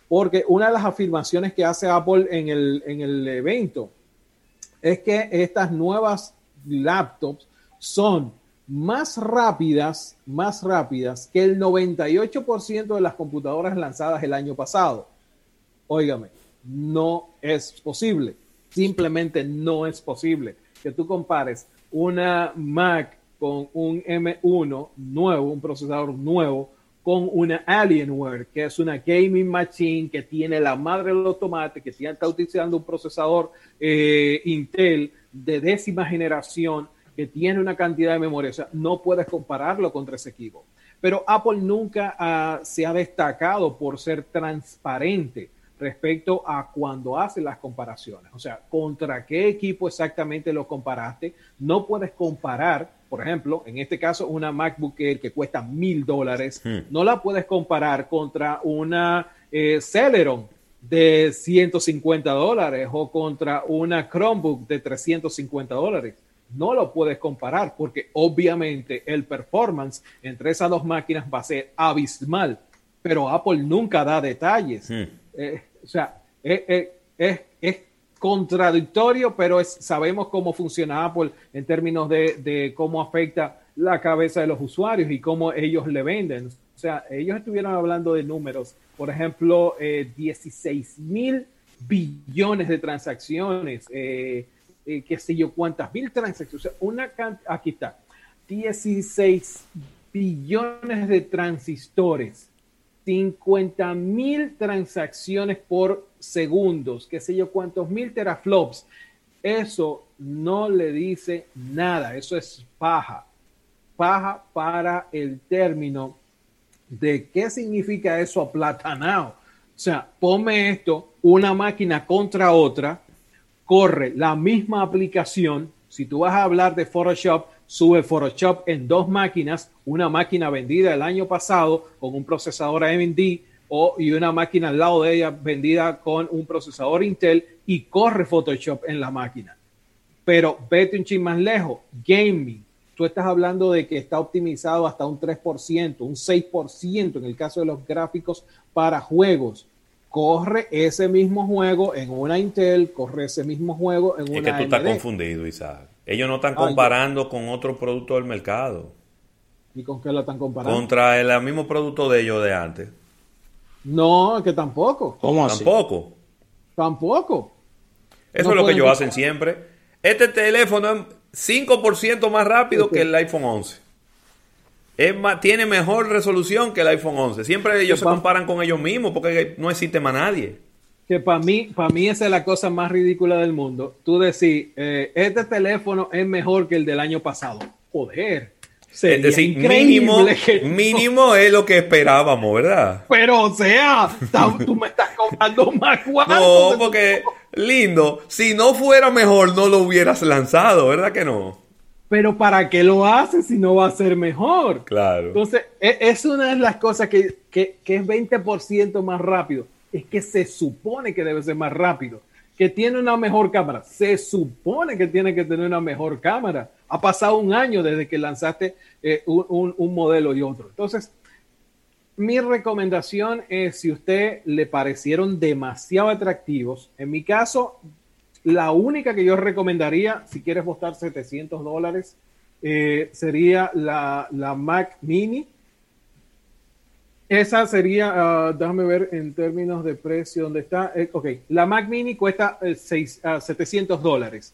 Porque una de las afirmaciones que hace Apple en el, en el evento es que estas nuevas laptops son más rápidas, más rápidas que el 98% de las computadoras lanzadas el año pasado. Óigame, no es posible. Simplemente no es posible que tú compares una Mac con un M1 nuevo, un procesador nuevo, con una Alienware, que es una gaming machine que tiene la madre de los tomates, que está utilizando un procesador eh, Intel de décima generación, que tiene una cantidad de memoria. O sea, no puedes compararlo contra ese equipo. Pero Apple nunca ah, se ha destacado por ser transparente respecto a cuando hace las comparaciones. O sea, contra qué equipo exactamente lo comparaste. No puedes comparar, por ejemplo, en este caso, una MacBook Air que cuesta mil dólares. Hmm. No la puedes comparar contra una eh, Celeron de 150 dólares o contra una Chromebook de 350 dólares. No lo puedes comparar porque obviamente el performance entre esas dos máquinas va a ser abismal, pero Apple nunca da detalles. Hmm. Eh, o sea, es, contradictorio, pero sabemos cómo funciona Apple en términos de, cómo afecta la cabeza de los usuarios y cómo ellos le venden. O sea, ellos estuvieron hablando de números, por ejemplo, 16 eh, mil billones de transacciones, eh, qué sé yo, cuántas mil transacciones. Una aquí está, 16 billones de transistores 50 mil transacciones por segundos, qué sé yo cuántos mil teraflops. Eso no le dice nada, eso es paja. Paja para el término de qué significa eso aplatanado. O sea, ponme esto, una máquina contra otra, corre la misma aplicación. Si tú vas a hablar de Photoshop, sube Photoshop en dos máquinas, una máquina vendida el año pasado con un procesador AMD o, y una máquina al lado de ella vendida con un procesador Intel y corre Photoshop en la máquina. Pero vete un ching más lejos, gaming. Tú estás hablando de que está optimizado hasta un 3%, un 6% en el caso de los gráficos para juegos corre ese mismo juego en una Intel, corre ese mismo juego en una Es que tú estás confundido, Isaac. Ellos no están comparando con otro producto del mercado. ¿Y con qué lo están comparando? Contra el, mismo producto de ellos de antes. No, que tampoco. ¿Cómo así? Tampoco. Tampoco. Eso es lo que ellos hacen siempre. Este teléfono es 5% más rápido que el iPhone 11. Es tiene mejor resolución que el iPhone 11. Siempre ellos se comparan con ellos mismos porque no existe más nadie que para mí, para mí esa es la cosa más ridícula del mundo. Tú decís, eh, este teléfono es mejor que el del año pasado. Joder. Es decir, mínimo, mínimo es lo que esperábamos, ¿verdad? Pero, o sea, tú me estás cobrando más cuarto. No, porque, lindo, si no fuera mejor, no lo hubieras lanzado, ¿verdad que no? Pero ¿para qué lo haces si no va a ser mejor? Claro. Entonces, e, es una de las cosas que, que, que es 20% más rápido es que se supone que debe ser más rápido, que tiene una mejor cámara, se supone que tiene que tener una mejor cámara. Ha pasado un año desde que lanzaste eh, un, modelo y otro. Entonces, mi recomendación es, si usted le parecieron demasiado atractivos, en mi caso, la única que yo recomendaría, si quieres costar 700 dólares, eh, sería la, Mac Mini esa sería, ah, déjame ver en términos de precio, ¿dónde está? Eh, ok, la Mac Mini cuesta 700 eh, dólares.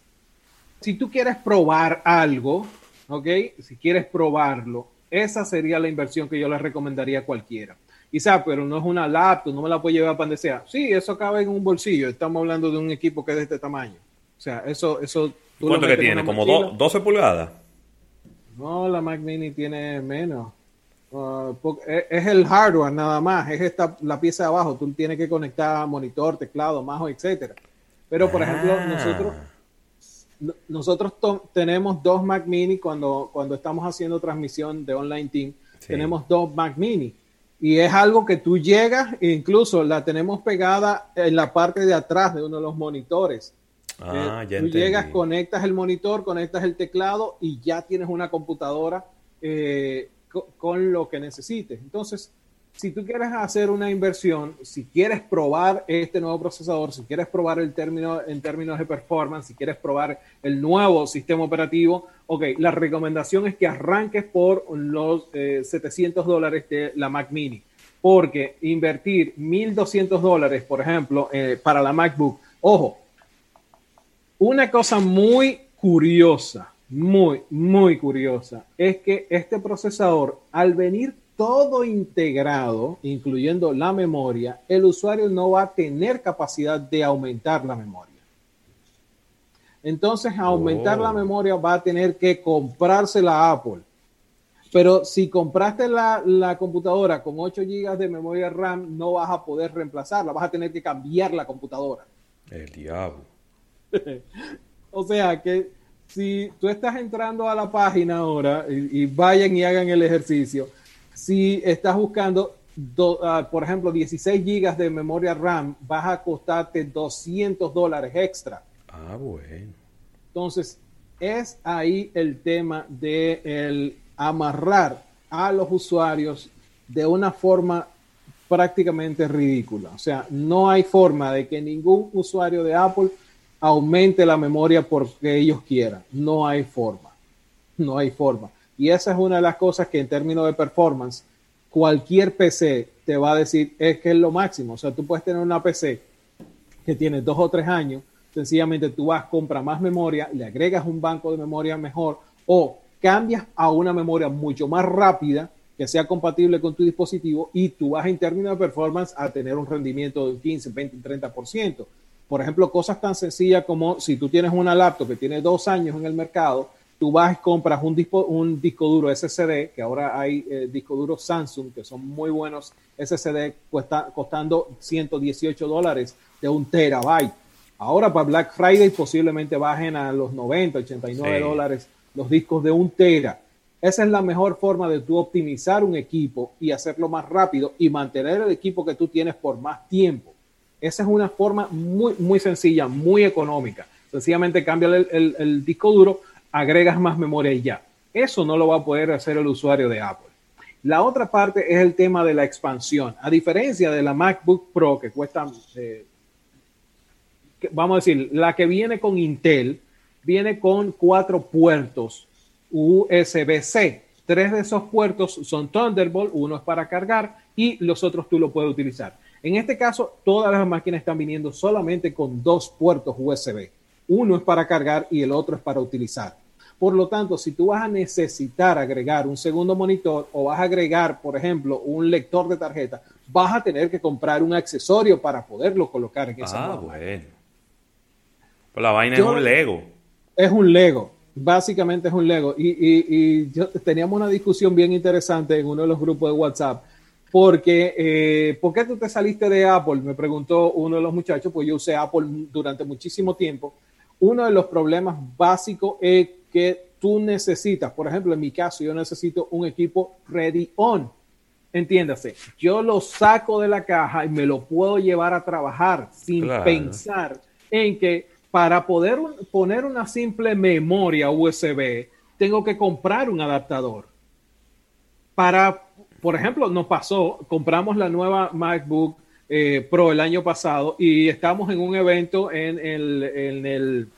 Si tú quieres probar algo, ok, si quieres probarlo, esa sería la inversión que yo le recomendaría a cualquiera. Quizá, pero no es una laptop, no me la puedo llevar para donde sea. Sí, eso cabe en un bolsillo. Estamos hablando de un equipo que es de este tamaño. O sea, eso... eso ¿Cuánto que tiene? ¿Como 12 pulgadas? No, la Mac Mini tiene menos. Uh, es el hardware nada más, es esta la pieza de abajo. Tú tienes que conectar monitor, teclado, majo, etcétera. Pero por ejemplo, ah. nosotros nosotros tenemos dos Mac Mini cuando, cuando estamos haciendo transmisión de online team. Tenemos dos Mac Mini y es algo que tú llegas e incluso la tenemos pegada en la parte de atrás de uno de los monitores. Ah, eh, tú llegas, conectas el monitor, conectas el teclado y ya tienes una computadora eh, con, lo que necesites. Entonces, si tú quieres hacer una inversión, si quieres probar este nuevo procesador, si quieres probar el término en términos de performance, si quieres probar el nuevo sistema operativo, ok, la recomendación es que arranques por los 700 eh, dólares de la Mac Mini, porque invertir 1.200 dólares, por ejemplo, eh, para la MacBook, ojo, una cosa muy curiosa, muy, muy curiosa, es que este procesador, al venir todo integrado, incluyendo la memoria, el usuario no va a tener capacidad de aumentar la memoria. Entonces, aumentar la oh. memoria va a tener que comprarse la Apple. Pero si compraste la, la, computadora con 8 GB de memoria RAM, no vas a poder reemplazarla, vas a tener que cambiar la computadora. El diablo. o sea que si tú estás entrando a la página ahora y vayan y hagan el ejercicio, si estás buscando, ah, por ejemplo, 16 gigas de memoria RAM, vas a costarte 200 dólares extra. Ah, bueno. Entonces, es ahí el tema de el amarrar a los usuarios de una forma prácticamente ridícula. O sea, no hay forma de que ningún usuario de Apple aumente la memoria porque ellos quieran. No hay forma. No hay forma. Y esa es una de las cosas que en términos de performance, cualquier PC te va a decir es que es lo máximo. O sea, tú puedes tener una PC que tiene dos o tres años, sencillamente tú vas, compras más memoria, le agregas un banco de memoria mejor o cambias a una memoria mucho más rápida que sea compatible con tu dispositivo y tú vas en términos de performance a tener un rendimiento de 15, 20, 30%. Por ejemplo, cosas tan sencillas como si tú tienes una laptop que tiene dos años en el mercado, tú vas y compras un disco, un disco duro SSD, que ahora hay eh, discos duros Samsung que son muy buenos SSD, cuesta, costando 118 dólares de un terabyte. Ahora para Black Friday posiblemente bajen a los 90, 89 dólares los discos de un tera. Esa es la mejor forma de tú optimizar un equipo y hacerlo más rápido y mantener el equipo que tú tienes por más tiempo. Esa es una forma muy, muy sencilla, muy económica. Sencillamente cambia el, el disco duro, agregas más memoria y ya. Eso no lo va a poder hacer el usuario de Apple. La otra parte es el tema de la expansión. A diferencia de la MacBook Pro, que cuesta, eh, vamos a decir, la que viene con Intel, viene con cuatro puertos USB-C. Tres de esos puertos son Thunderbolt, uno es para cargar y los otros tú lo puedes utilizar. En este caso, todas las máquinas están viniendo solamente con dos puertos USB. Uno es para cargar y el otro es para utilizar. Por lo tanto, si tú vas a necesitar agregar un segundo monitor o vas a agregar, por ejemplo, un lector de tarjeta, vas a tener que comprar un accesorio para poderlo colocar en esa Ah, bueno. Pues la vaina es un Lego. Es un Lego. Básicamente es un Lego. Y, yo, teníamos una discusión bien interesante en uno de los grupos de WhatsApp porque, eh, ¿por qué tú te saliste de Apple? Me preguntó uno de los muchachos, pues yo usé Apple durante muchísimo tiempo uno de los problemas básicos es que tú necesitas, por ejemplo, en mi caso, yo necesito un equipo ready on. Entiéndase, yo lo saco de la caja y me lo puedo llevar a trabajar sin pensar en que para poder poner una simple memoria USB, tengo que comprar un adaptador. Para, por ejemplo, nos pasó, compramos la nueva MacBook eh, Pro el año pasado y estamos en un evento en el, en el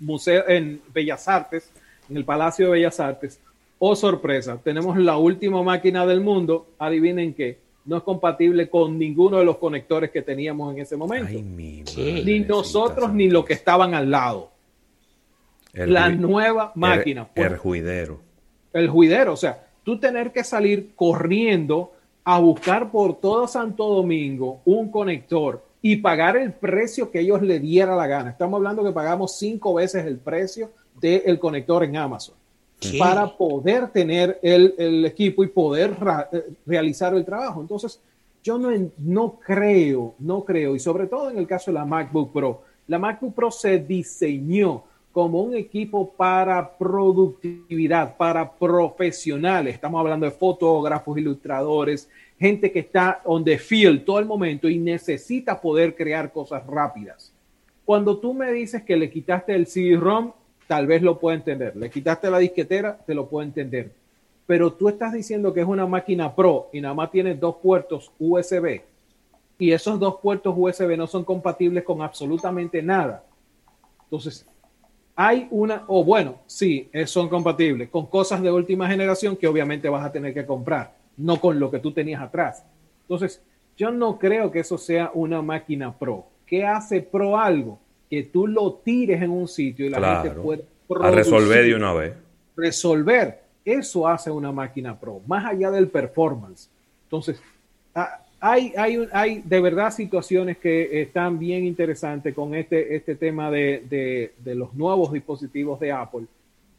Museo, en Bellas Artes, en el Palacio de Bellas Artes. Oh, sorpresa, tenemos la última máquina del mundo, adivinen qué, no es compatible con ninguno de los conectores que teníamos en ese momento. ni nosotros ni los que estaban al lado. la nueva máquina. El, el juidero. El juidero, o sea, tú tener que salir corriendo a buscar por todo Santo Domingo un conector y pagar el precio que ellos le diera la gana. Estamos hablando que pagamos cinco veces el precio del conector en Amazon para poder tener el, equipo y poder eh, realizar el trabajo. Entonces, yo no, no creo, no creo, y sobre todo en el caso de la MacBook Pro, la MacBook Pro se diseñó como un equipo para productividad, para profesionales. Estamos hablando de fotógrafos, ilustradores, gente que está on the field todo el momento y necesita poder crear cosas rápidas. Cuando tú me dices que le quitaste el CD-ROM, tal vez lo puedo entender. Le quitaste la disquetera, te lo puedo entender. Pero tú estás diciendo que es una máquina Pro y nada más tiene dos puertos USB y esos dos puertos USB no son compatibles con absolutamente nada. Entonces, hay una, o bueno, sí, son compatibles con cosas de última generación que obviamente vas a tener que comprar, no con lo que tú tenías atrás. Entonces, yo no creo que eso sea una máquina Pro. ¿Qué hace Pro algo? Que tú lo tires en un sitio y la gente puede a resolver de una vez. Resolver. Eso hace una máquina Pro, más allá del performance. Entonces, hay, hay, hay de verdad situaciones que están bien interesantes con este, este tema de, los nuevos dispositivos de Apple.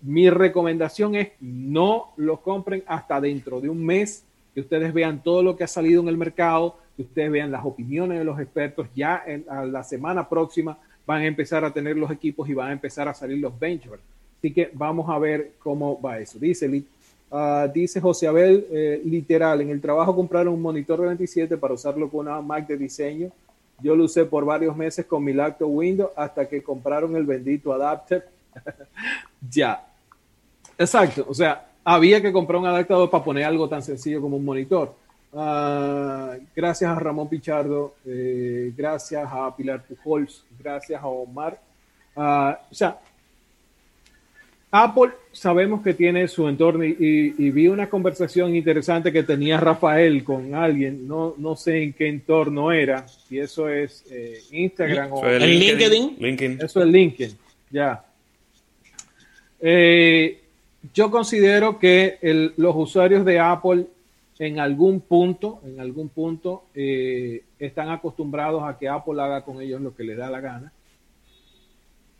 Mi recomendación es no los compren hasta dentro de un mes, que ustedes vean todo lo que ha salido en el mercado, que ustedes vean las opiniones de los expertos. Ya en, a la semana próxima van a empezar a tener los equipos y van a empezar a salir los benchmarks. Así que vamos a ver cómo va eso. Dice Uh, dice José Abel, eh, literal, en el trabajo compraron un monitor de 27 para usarlo con una Mac de diseño. Yo lo usé por varios meses con mi laptop Windows hasta que compraron el bendito adapter. ya. Exacto. O sea, había que comprar un adaptador para poner algo tan sencillo como un monitor. Uh, gracias a Ramón Pichardo, eh, gracias a Pilar Pujols, gracias a Omar. Uh, o sea, Apple sabemos que tiene su entorno y, vi una conversación interesante que tenía Rafael con alguien, no, no sé en qué entorno era, si eso es eh, Instagram o ¿El LinkedIn? Eso es LinkedIn, ya. Eh, yo considero que los usuarios de Apple en algún punto, en algún punto, eh, están acostumbrados a que Apple haga con ellos lo que les da la gana.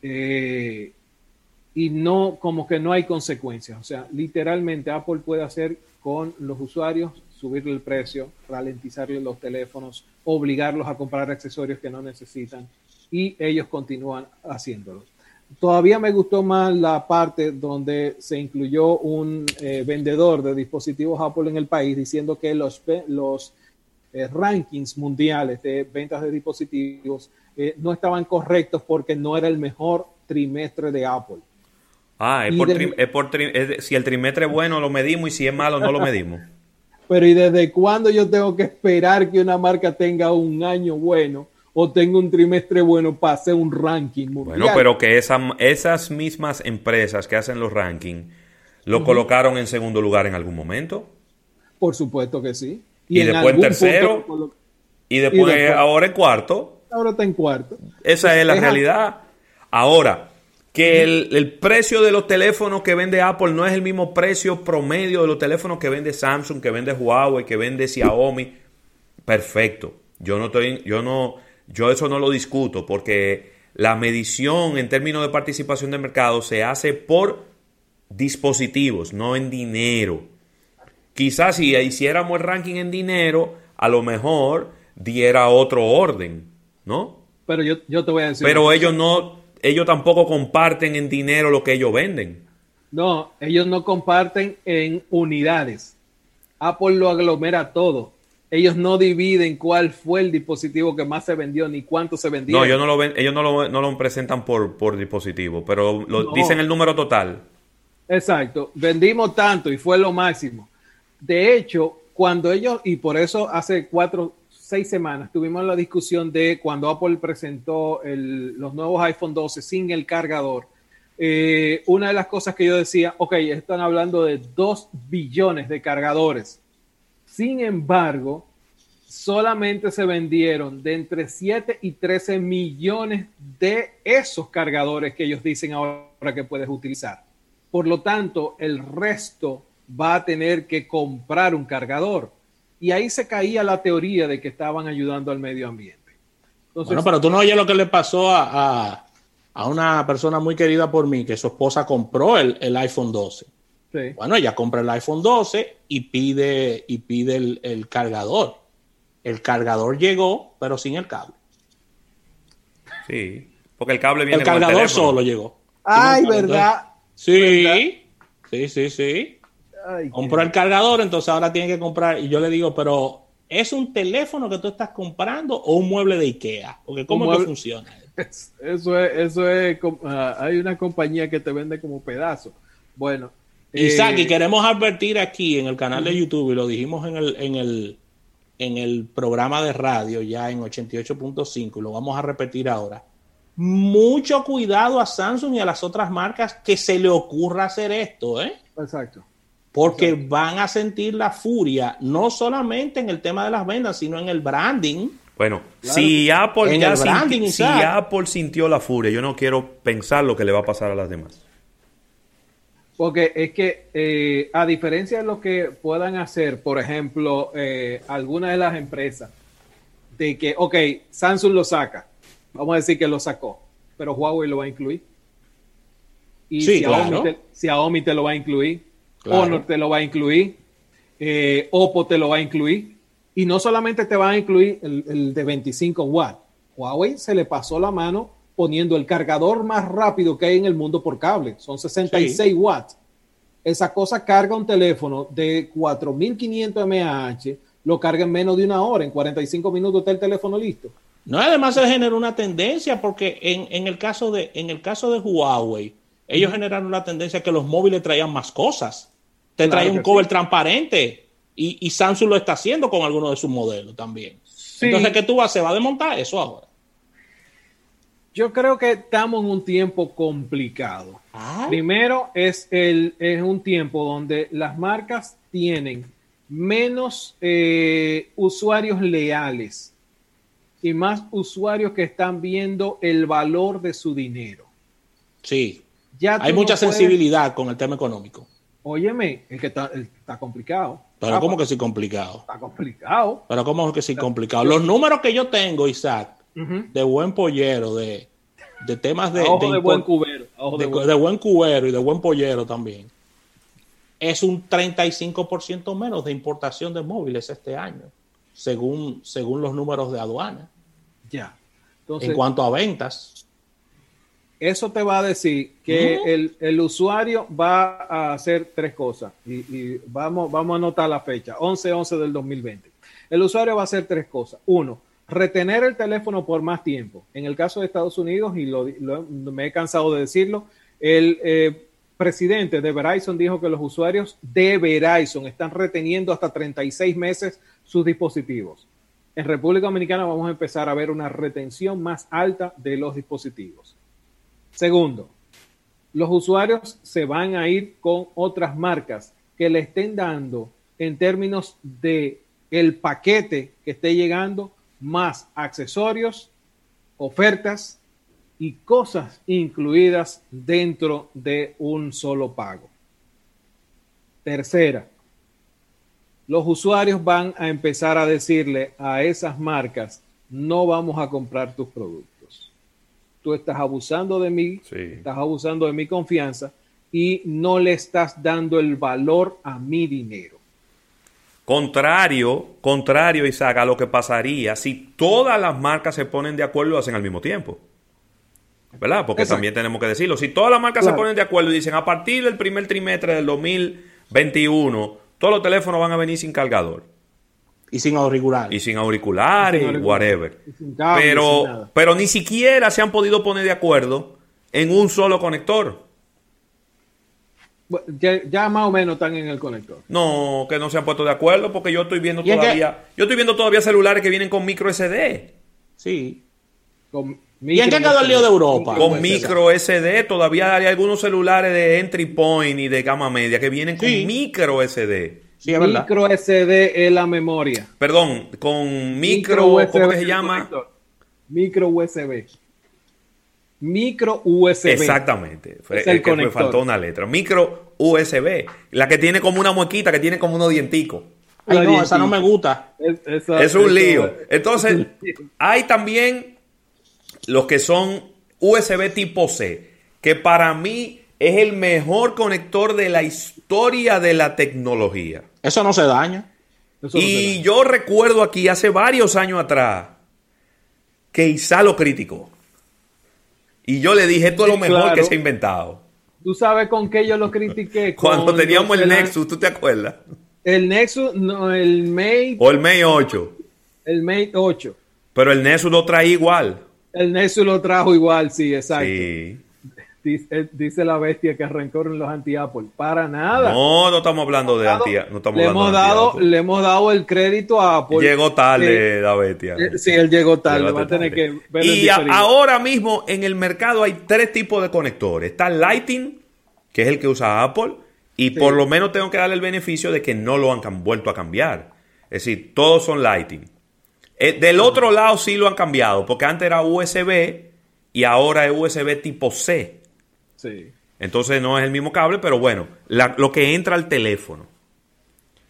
Eh, y no, como que no hay consecuencias. O sea, literalmente Apple puede hacer con los usuarios subirle el precio, ralentizarle los teléfonos, obligarlos a comprar accesorios que no necesitan y ellos continúan haciéndolo. Todavía me gustó más la parte donde se incluyó un eh, vendedor de dispositivos Apple en el país diciendo que los, los eh, rankings mundiales de ventas de dispositivos eh, no estaban correctos porque no era el mejor trimestre de Apple. Ah, es por, es por si el trimestre es bueno lo medimos y si es malo no lo medimos. Pero ¿y desde cuándo yo tengo que esperar que una marca tenga un año bueno o tenga un trimestre bueno para hacer un ranking mundial? Bueno, pero que esas mismas empresas que hacen los rankings lo colocaron en segundo lugar en algún momento. Por supuesto que sí. Y, después en tercero. y, después, ahora en cuarto. Ahora está en cuarto. Esa es la realidad. Ahora, que el, precio de los teléfonos que vende Apple no es el mismo precio promedio de los teléfonos que vende Samsung, que vende Huawei, que vende Xiaomi. Perfecto. Yo no estoy, yo no, yo eso no lo discuto porque la medición en términos de participación de mercado se hace por dispositivos, no en dinero. Quizás si hiciéramos el ranking en dinero, a lo mejor diera otro orden, ¿no? Pero yo, yo te voy a decir. Pero ellos no, ellos tampoco comparten en dinero lo que ellos venden. No, ellos no comparten en unidades. Apple lo aglomera todo. Ellos no dividen cuál fue el dispositivo que más se vendió ni cuánto se vendió. No, ellos no lo, ven, ellos no lo, no lo presentan por, por dispositivo, pero lo, dicen el número total. Exacto, vendimos tanto y fue lo máximo. De hecho, cuando ellos, y por eso hace cuatro, seis semanas tuvimos la discusión de cuando Apple presentó los nuevos iPhone 12 sin el cargador. Eh, una de las cosas que yo decía, ok, están hablando de 2 billones de cargadores. Sin embargo, solamente se vendieron de entre 7 y 13 millones de esos cargadores que ellos dicen ahora que puedes utilizar. Por lo tanto, el resto va a tener que comprar un cargador. Y ahí se caía la teoría de que estaban ayudando al medio ambiente. bueno, pero tú no oyes lo que le pasó a, una persona muy querida por mí, que su esposa compró el, iPhone 12. Bueno, ella compra el iPhone 12 y pide, y pide el, cargador. El cargador llegó, pero sin el cable. Sí, porque el cable viene El cargador solo llegó. Ay, ¿verdad? Sí, sí, sí, sí compró el cargador, entonces ahora tiene que comprar. Y yo le digo, pero ¿es un teléfono que tú estás comprando o un mueble de Ikea? Porque ¿cómo que funciona? Eso es, eso es, ah, hay una compañía que te vende como pedazo. Bueno. Isaac, y eh, queremos advertir aquí en el canal de YouTube, y lo dijimos en el, en el, en el programa de radio ya en 88.5, y lo vamos a repetir ahora. Mucho cuidado a Samsung y a las otras marcas que se le ocurra hacer esto, ¿eh? Exacto. Porque van a sentir la furia, no solamente en el tema de las ventas, sino en el branding bueno, si, Apple ya si Apple sintió la furia, yo no quiero pensar lo que le va a pasar a las demás. Porque es que, eh, a diferencia de lo que puedan hacer, por ejemplo, eh, algunas de las empresas, de que, ok, Samsung lo saca, vamos a decir que lo sacó, pero Huawei lo va a incluir. Y si Xiaomi te lo va a incluir, Honor te lo va a incluir, eh, Oppo te lo va a incluir, y no solamente te van a incluir el, de 25 watts. Huawei se le pasó la mano poniendo el cargador más rápido que hay en el mundo por cable. Son 66 watts. Esa cosa carga un teléfono de 4500 mAh, lo carga en menos de una hora, en 45 minutos está el teléfono listo. No, además se genera una tendencia porque en, el, caso de, en el caso de Huawei, ellos generaron una tendencia que los móviles traían más cosas. Te traían un cover transparente, y, Samsung lo está haciendo con algunos de sus modelos también. Entonces, ¿qué tú vas a hacer? ¿Va a desmontar eso ahora? Yo creo que estamos en un tiempo complicado. Primero, es, el, es un tiempo donde las marcas tienen menos eh, usuarios leales y más usuarios que están viendo el valor de su dinero. Sí. Ya Hay mucha sensibilidad con el tema económico. Óyeme, es que está, está complicado. Pero ah, ¿cómo que sí complicado? Está complicado. Pero ¿cómo que sí complicado? Los números que yo tengo, Isaac, de buen pollero, de, de temas de... de, buen cubero. De, buen cubero y de buen pollero también. Es un 35% menos de importación de móviles este año, según, según los números de aduana. Ya. en cuanto a ventas eso te va a decir que el, usuario va a hacer tres cosas. Y, vamos, vamos a anotar la fecha, 11-11 del 2020. El usuario va a hacer tres cosas. Uno, retener el teléfono por más tiempo. En el caso de Estados Unidos, y lo, me he cansado de decirlo, el eh, presidente de Verizon dijo que los usuarios de Verizon están reteniendo hasta 36 meses sus dispositivos. En República Dominicana vamos a empezar a ver una retención más alta de los dispositivos. Segundo, los usuarios se van a ir con otras marcas que le estén dando en términos de el paquete que esté llegando más accesorios, ofertas y cosas incluidas dentro de un solo pago. Tercera, los usuarios van a empezar a decirle a esas marcas, no vamos a comprar tus productos tú estás abusando de mí, estás abusando de mi confianza y no le estás dando el valor a mi dinero. Contrario, contrario, Isaac, a lo que pasaría si todas las marcas se ponen de acuerdo y lo hacen al mismo tiempo. ¿Verdad? Porque también tenemos que decirlo. Si todas las marcas se ponen de acuerdo y dicen a partir del primer trimestre del 2021, todos los teléfonos van a venir sin cargador y sin auriculares. Y sin auriculares, whatever. pero, pero ni siquiera se han podido poner de acuerdo en un solo conector. Ya, más o menos están en el conector. No, que no se han puesto de acuerdo porque yo estoy viendo todavía, yo estoy viendo todavía celulares que vienen con micro SD. Sí. ¿Y en qué quedó el lío de Europa? Con micro SD, todavía hay algunos celulares de entry point y de gama media que vienen con micro SD. micro SD es la memoria. Perdón, con micro, ¿cómo se llama? Micro USB. Micro USB. Exactamente. Es el que me faltó una letra. Micro USB. La que tiene como una muequita, que tiene como unos dienticos. Ay, no, esa no me gusta. Es, un lío. Entonces, hay también los que son USB tipo C, que para mí es el mejor conector de la historia de la tecnología. Eso no se daña. y yo recuerdo aquí hace varios años atrás que Isa lo criticó. Y yo le dije, esto es lo mejor que se ha inventado. ¿Tú sabes con qué yo lo critiqué? Cuando teníamos el Nexus, ¿tú te acuerdas? El Nexus, no, el Mate. O el Mate 8. El Mate 8. Pero el Nexus lo trae igual. El Nexus lo trajo igual, sí, exacto. Sí. Dice, la bestia que arrancaron los anti-Apple. Para nada. No, no estamos hablando de anti-Apple. le, hemos dado, le hemos dado el crédito a Apple. Llegó tarde la bestia. Eh, sí, él llegó tarde. va a tener que y ahora mismo en el mercado hay tres tipos de conectores. Está el Lighting, que es el que usa Apple. Y por lo menos tengo que darle el beneficio de que no lo han vuelto a cambiar. Es decir, todos son Lighting. Eh, del otro lado sí lo han cambiado, porque antes era USB y ahora es USB tipo C. Entonces no es el mismo cable, pero bueno, lo que entra al teléfono.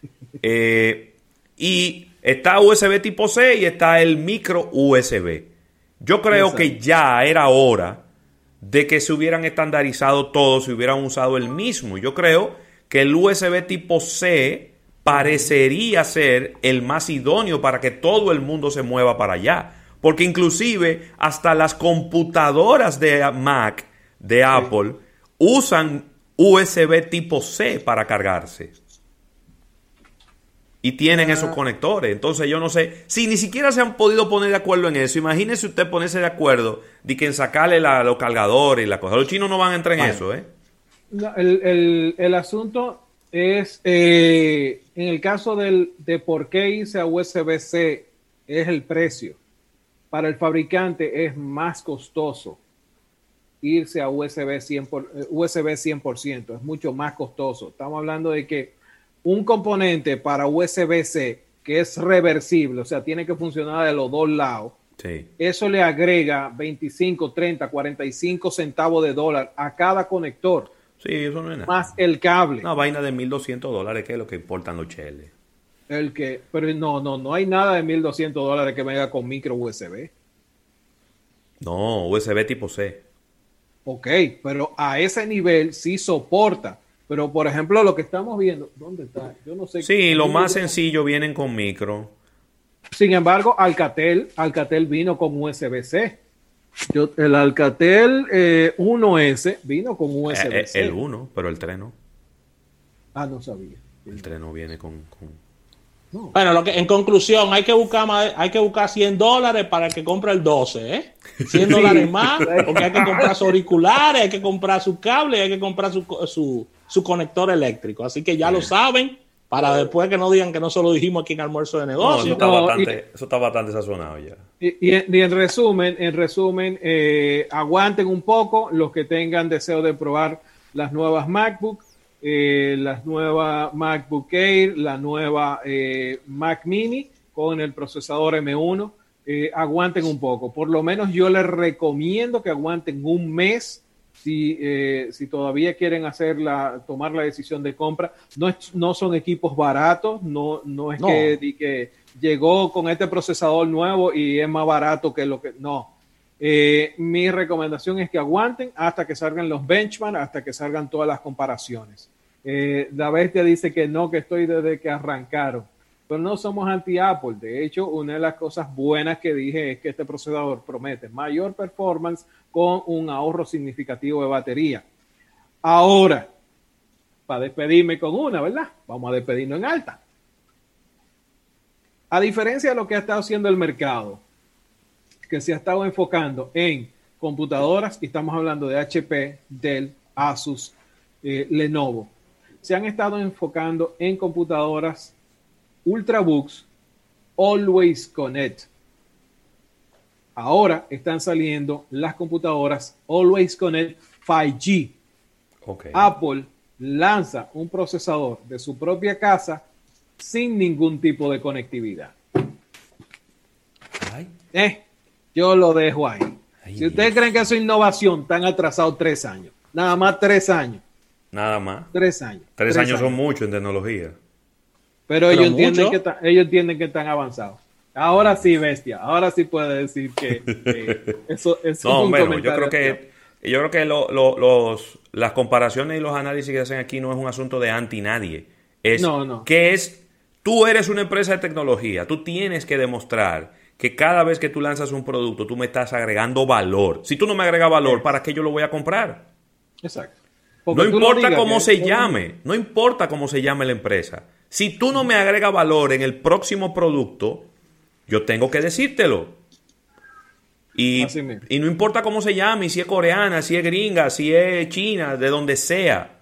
Eh, y está USB tipo C y está el micro USB. Yo creo que ya era hora de que se hubieran estandarizado todos, y hubieran usado el mismo. Yo creo que el USB tipo C parecería ser el más idóneo para que todo el mundo se mueva para allá. Porque inclusive hasta las computadoras de Mac de Apple usan USB tipo C para cargarse. Y tienen ah. esos conectores. Entonces yo no sé, si ni siquiera se han podido poner de acuerdo en eso, imagínese usted ponerse de acuerdo de que en sacarle la, los cargadores y la cosa. Los chinos no van a entrar en eso, ¿eh? el, asunto es, eh, en el caso del, de por qué irse a USB-C, es el precio. Para el fabricante es más costoso irse a USB 100%, USB 100%, es mucho más costoso. Estamos hablando de que un componente para USB-C que es reversible, o sea, tiene que funcionar de los dos lados, eso le agrega 25, 30, 45 centavos de dólar a cada conector. Sí, eso no es nada. Más el cable. Una vaina de 1.200 dólares, que es lo que importan los cheles. El que, pero no, no, no hay nada de 1.200 dólares que venga con micro USB. No, USB tipo C. Ok, pero a ese nivel sí soporta. Pero, por ejemplo, lo que estamos viendo, ¿dónde está? Yo no sé. Sí, lo más sencillo vienen con micro. Sin embargo, Alcatel, Alcatel vino con USB-C. el Alcatel 1S eh, vino con USB-C. Eh, eh, el 1, pero el 3 no. Ah, no sabía. El 3 no viene con bueno, lo que, en conclusión, hay que buscar hay que buscar 100 dólares para que compre el 12, ¿eh? 100 dólares más, porque hay que comprar sus auriculares, hay que comprar su cable, hay que comprar su, su, conector eléctrico. Así que ya lo saben, para después que no digan que no solo dijimos aquí en almuerzo de negocio. eso, está bastante, sazonado ya. Y, en resumen, en resumen, eh, aguanten un poco los que tengan deseo de probar las nuevas MacBook eh, la nueva MacBook Air, la nueva eh, Mac Mini con el procesador M1. Eh, aguanten un poco. Por lo menos yo les recomiendo que aguanten un mes si, si todavía quieren hacer la, tomar la decisión de compra. No, no son equipos baratos, no, no es Que, que llegó con este procesador nuevo y es más barato que lo que... No. Mi recomendación es que aguanten hasta que salgan los benchmarks, hasta que salgan todas las comparaciones. Eh, la bestia dice que no, que estoy desde que arrancaron. Pero no somos anti-Apple. De hecho, una de las cosas buenas que dije es que este procesador promete mayor performance con un ahorro significativo de batería. Ahora, para despedirme con una, ¿verdad? Vamos a despedirnos en alta. A diferencia de lo que ha estado haciendo el mercado, que se ha estado enfocando en computadoras, y estamos hablando de HP, Dell, Asus, eh, Lenovo, se han estado enfocando en computadoras Ultrabooks Always Connect. Ahora están saliendo las computadoras Always Connect 5G. Apple lanza un procesador de su propia casa sin ningún tipo de conectividad. Eh, yo lo dejo ahí. si ustedes creen que eso es innovación, están atrasados tres años. Nada más tres años. Nada más. Tres años. Tres, años, son mucho en tecnología. Pero, ellos, entienden que ellos entienden que están avanzados. Ahora sí, bestia. Ahora sí puede decir que, eso, es no, un bueno, yo creo que yo creo que los, las comparaciones y los análisis que hacen aquí no es un asunto de anti nadie. Es no, no. que es tú eres una empresa de tecnología, tú tienes que demostrar que cada vez que tú lanzas un producto, tú me estás agregando valor. Si tú no me agregas valor, ¿para qué yo lo voy a comprar? Exacto no importa cómo se llame, no importa cómo se llame la empresa. Si tú no me agregas valor en el próximo producto, yo tengo que decírtelo. Y, y no importa cómo se llame, si es coreana, si es gringa, si es china, de donde sea.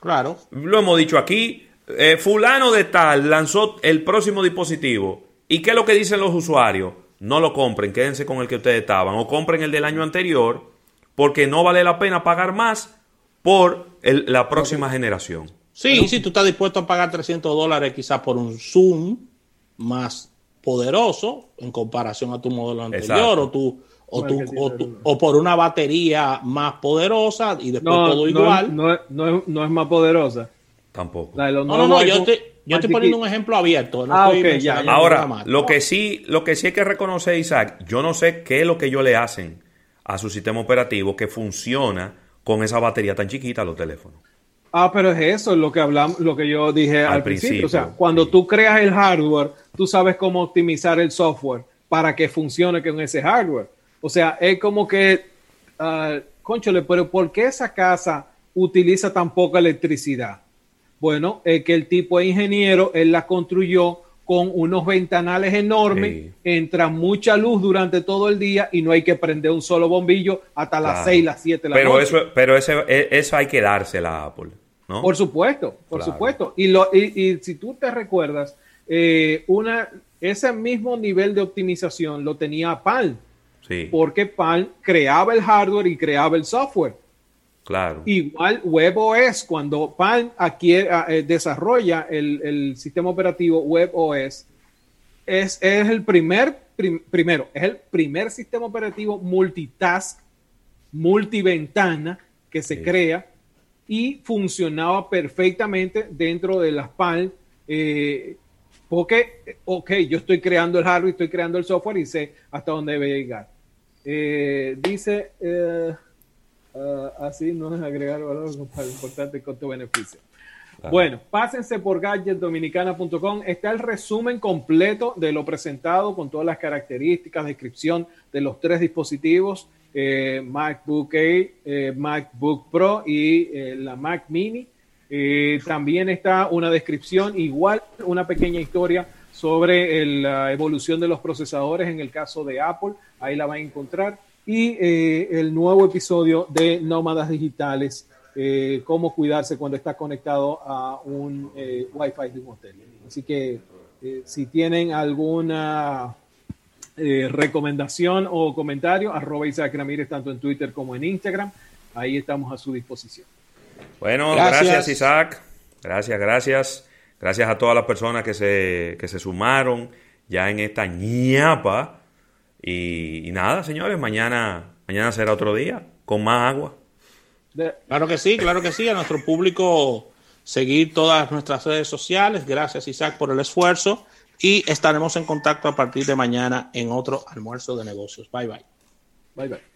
Claro. Lo hemos dicho aquí. Eh, fulano de tal lanzó el próximo dispositivo. ¿Y qué es lo que dicen los usuarios? No lo compren, quédense con el que ustedes estaban. O compren el del año anterior, porque no vale la pena pagar más por la próxima generación. Sí, si tú estás dispuesto a pagar 300 dólares quizás por un Zoom más poderoso en comparación a tu modelo anterior o tu o, tu, o, por una batería más poderosa y después todo igual. No, no, no, es más poderosa. Tampoco. no, no, no, yo, yo estoy poniendo un ejemplo abierto. ah, Ahora, lo que sí, lo que sí hay que reconocer, Isaac, yo no sé qué es lo que ellos le hacen a su sistema operativo que funciona con esa batería tan chiquita los teléfonos. Ah, pero es eso lo que hablamos, lo que yo dije al, principio. O sea, cuando tú creas el hardware, tú sabes cómo optimizar el software para que funcione con ese hardware. O sea, es como que, uh, conchole, pero ¿por qué esa casa utiliza tan poca electricidad? Bueno, es que el tipo de ingeniero, él la construyó con unos ventanales enormes, entra mucha luz durante todo el día y no hay que prender un solo bombillo hasta las 6, las 7 de la pero noche. Eso, pero eso, e, eso hay que dársela a Apple. Por supuesto, por supuesto. Y, lo, y, si tú te recuerdas, eh, una, ese mismo nivel de optimización lo tenía PAL. Sí. Porque PAL creaba el hardware y creaba el software. Claro. Igual WebOS, cuando PAL adquiere, eh, desarrolla el, sistema operativo WebOS, es, es el primer, primero, es el primer sistema operativo multitask, multiventana que se crea y funcionaba perfectamente dentro de las PAL. Eh, porque, ok, yo estoy creando el hardware, estoy creando el software y sé hasta dónde debe llegar. Eh, dice, ah, así no es agregar valor importante costo-beneficio. Bueno, pásense por gadgetdominicana.com. Está el resumen completo de lo presentado con todas las características, descripción de los tres dispositivos eh, MacBook Air, eh, MacBook Pro y eh, la Mac Mini. también está una descripción, igual una pequeña historia sobre la evolución de los procesadores en el caso de Apple, ahí la va a encontrar, y el nuevo episodio de Nómadas Digitales, cómo cuidarse cuando está conectado a un Wi-Fi de un hotel. Así que si tienen alguna eh, recomendación o comentario, arroba Isaac Ramírez tanto en Twitter como en Instagram. Ahí estamos a su disposición. Bueno, gracias, Isaac. Gracias, gracias. Gracias a todas las personas que se, que se sumaron ya en esta ñapa. Y, nada, señores, mañana, mañana será otro día con más agua. Claro que sí, claro que sí. A nuestro público seguir todas nuestras redes sociales. Gracias, Isaac, por el esfuerzo y estaremos en contacto a partir de mañana en otro almuerzo de negocios. Bye bye. Bye bye.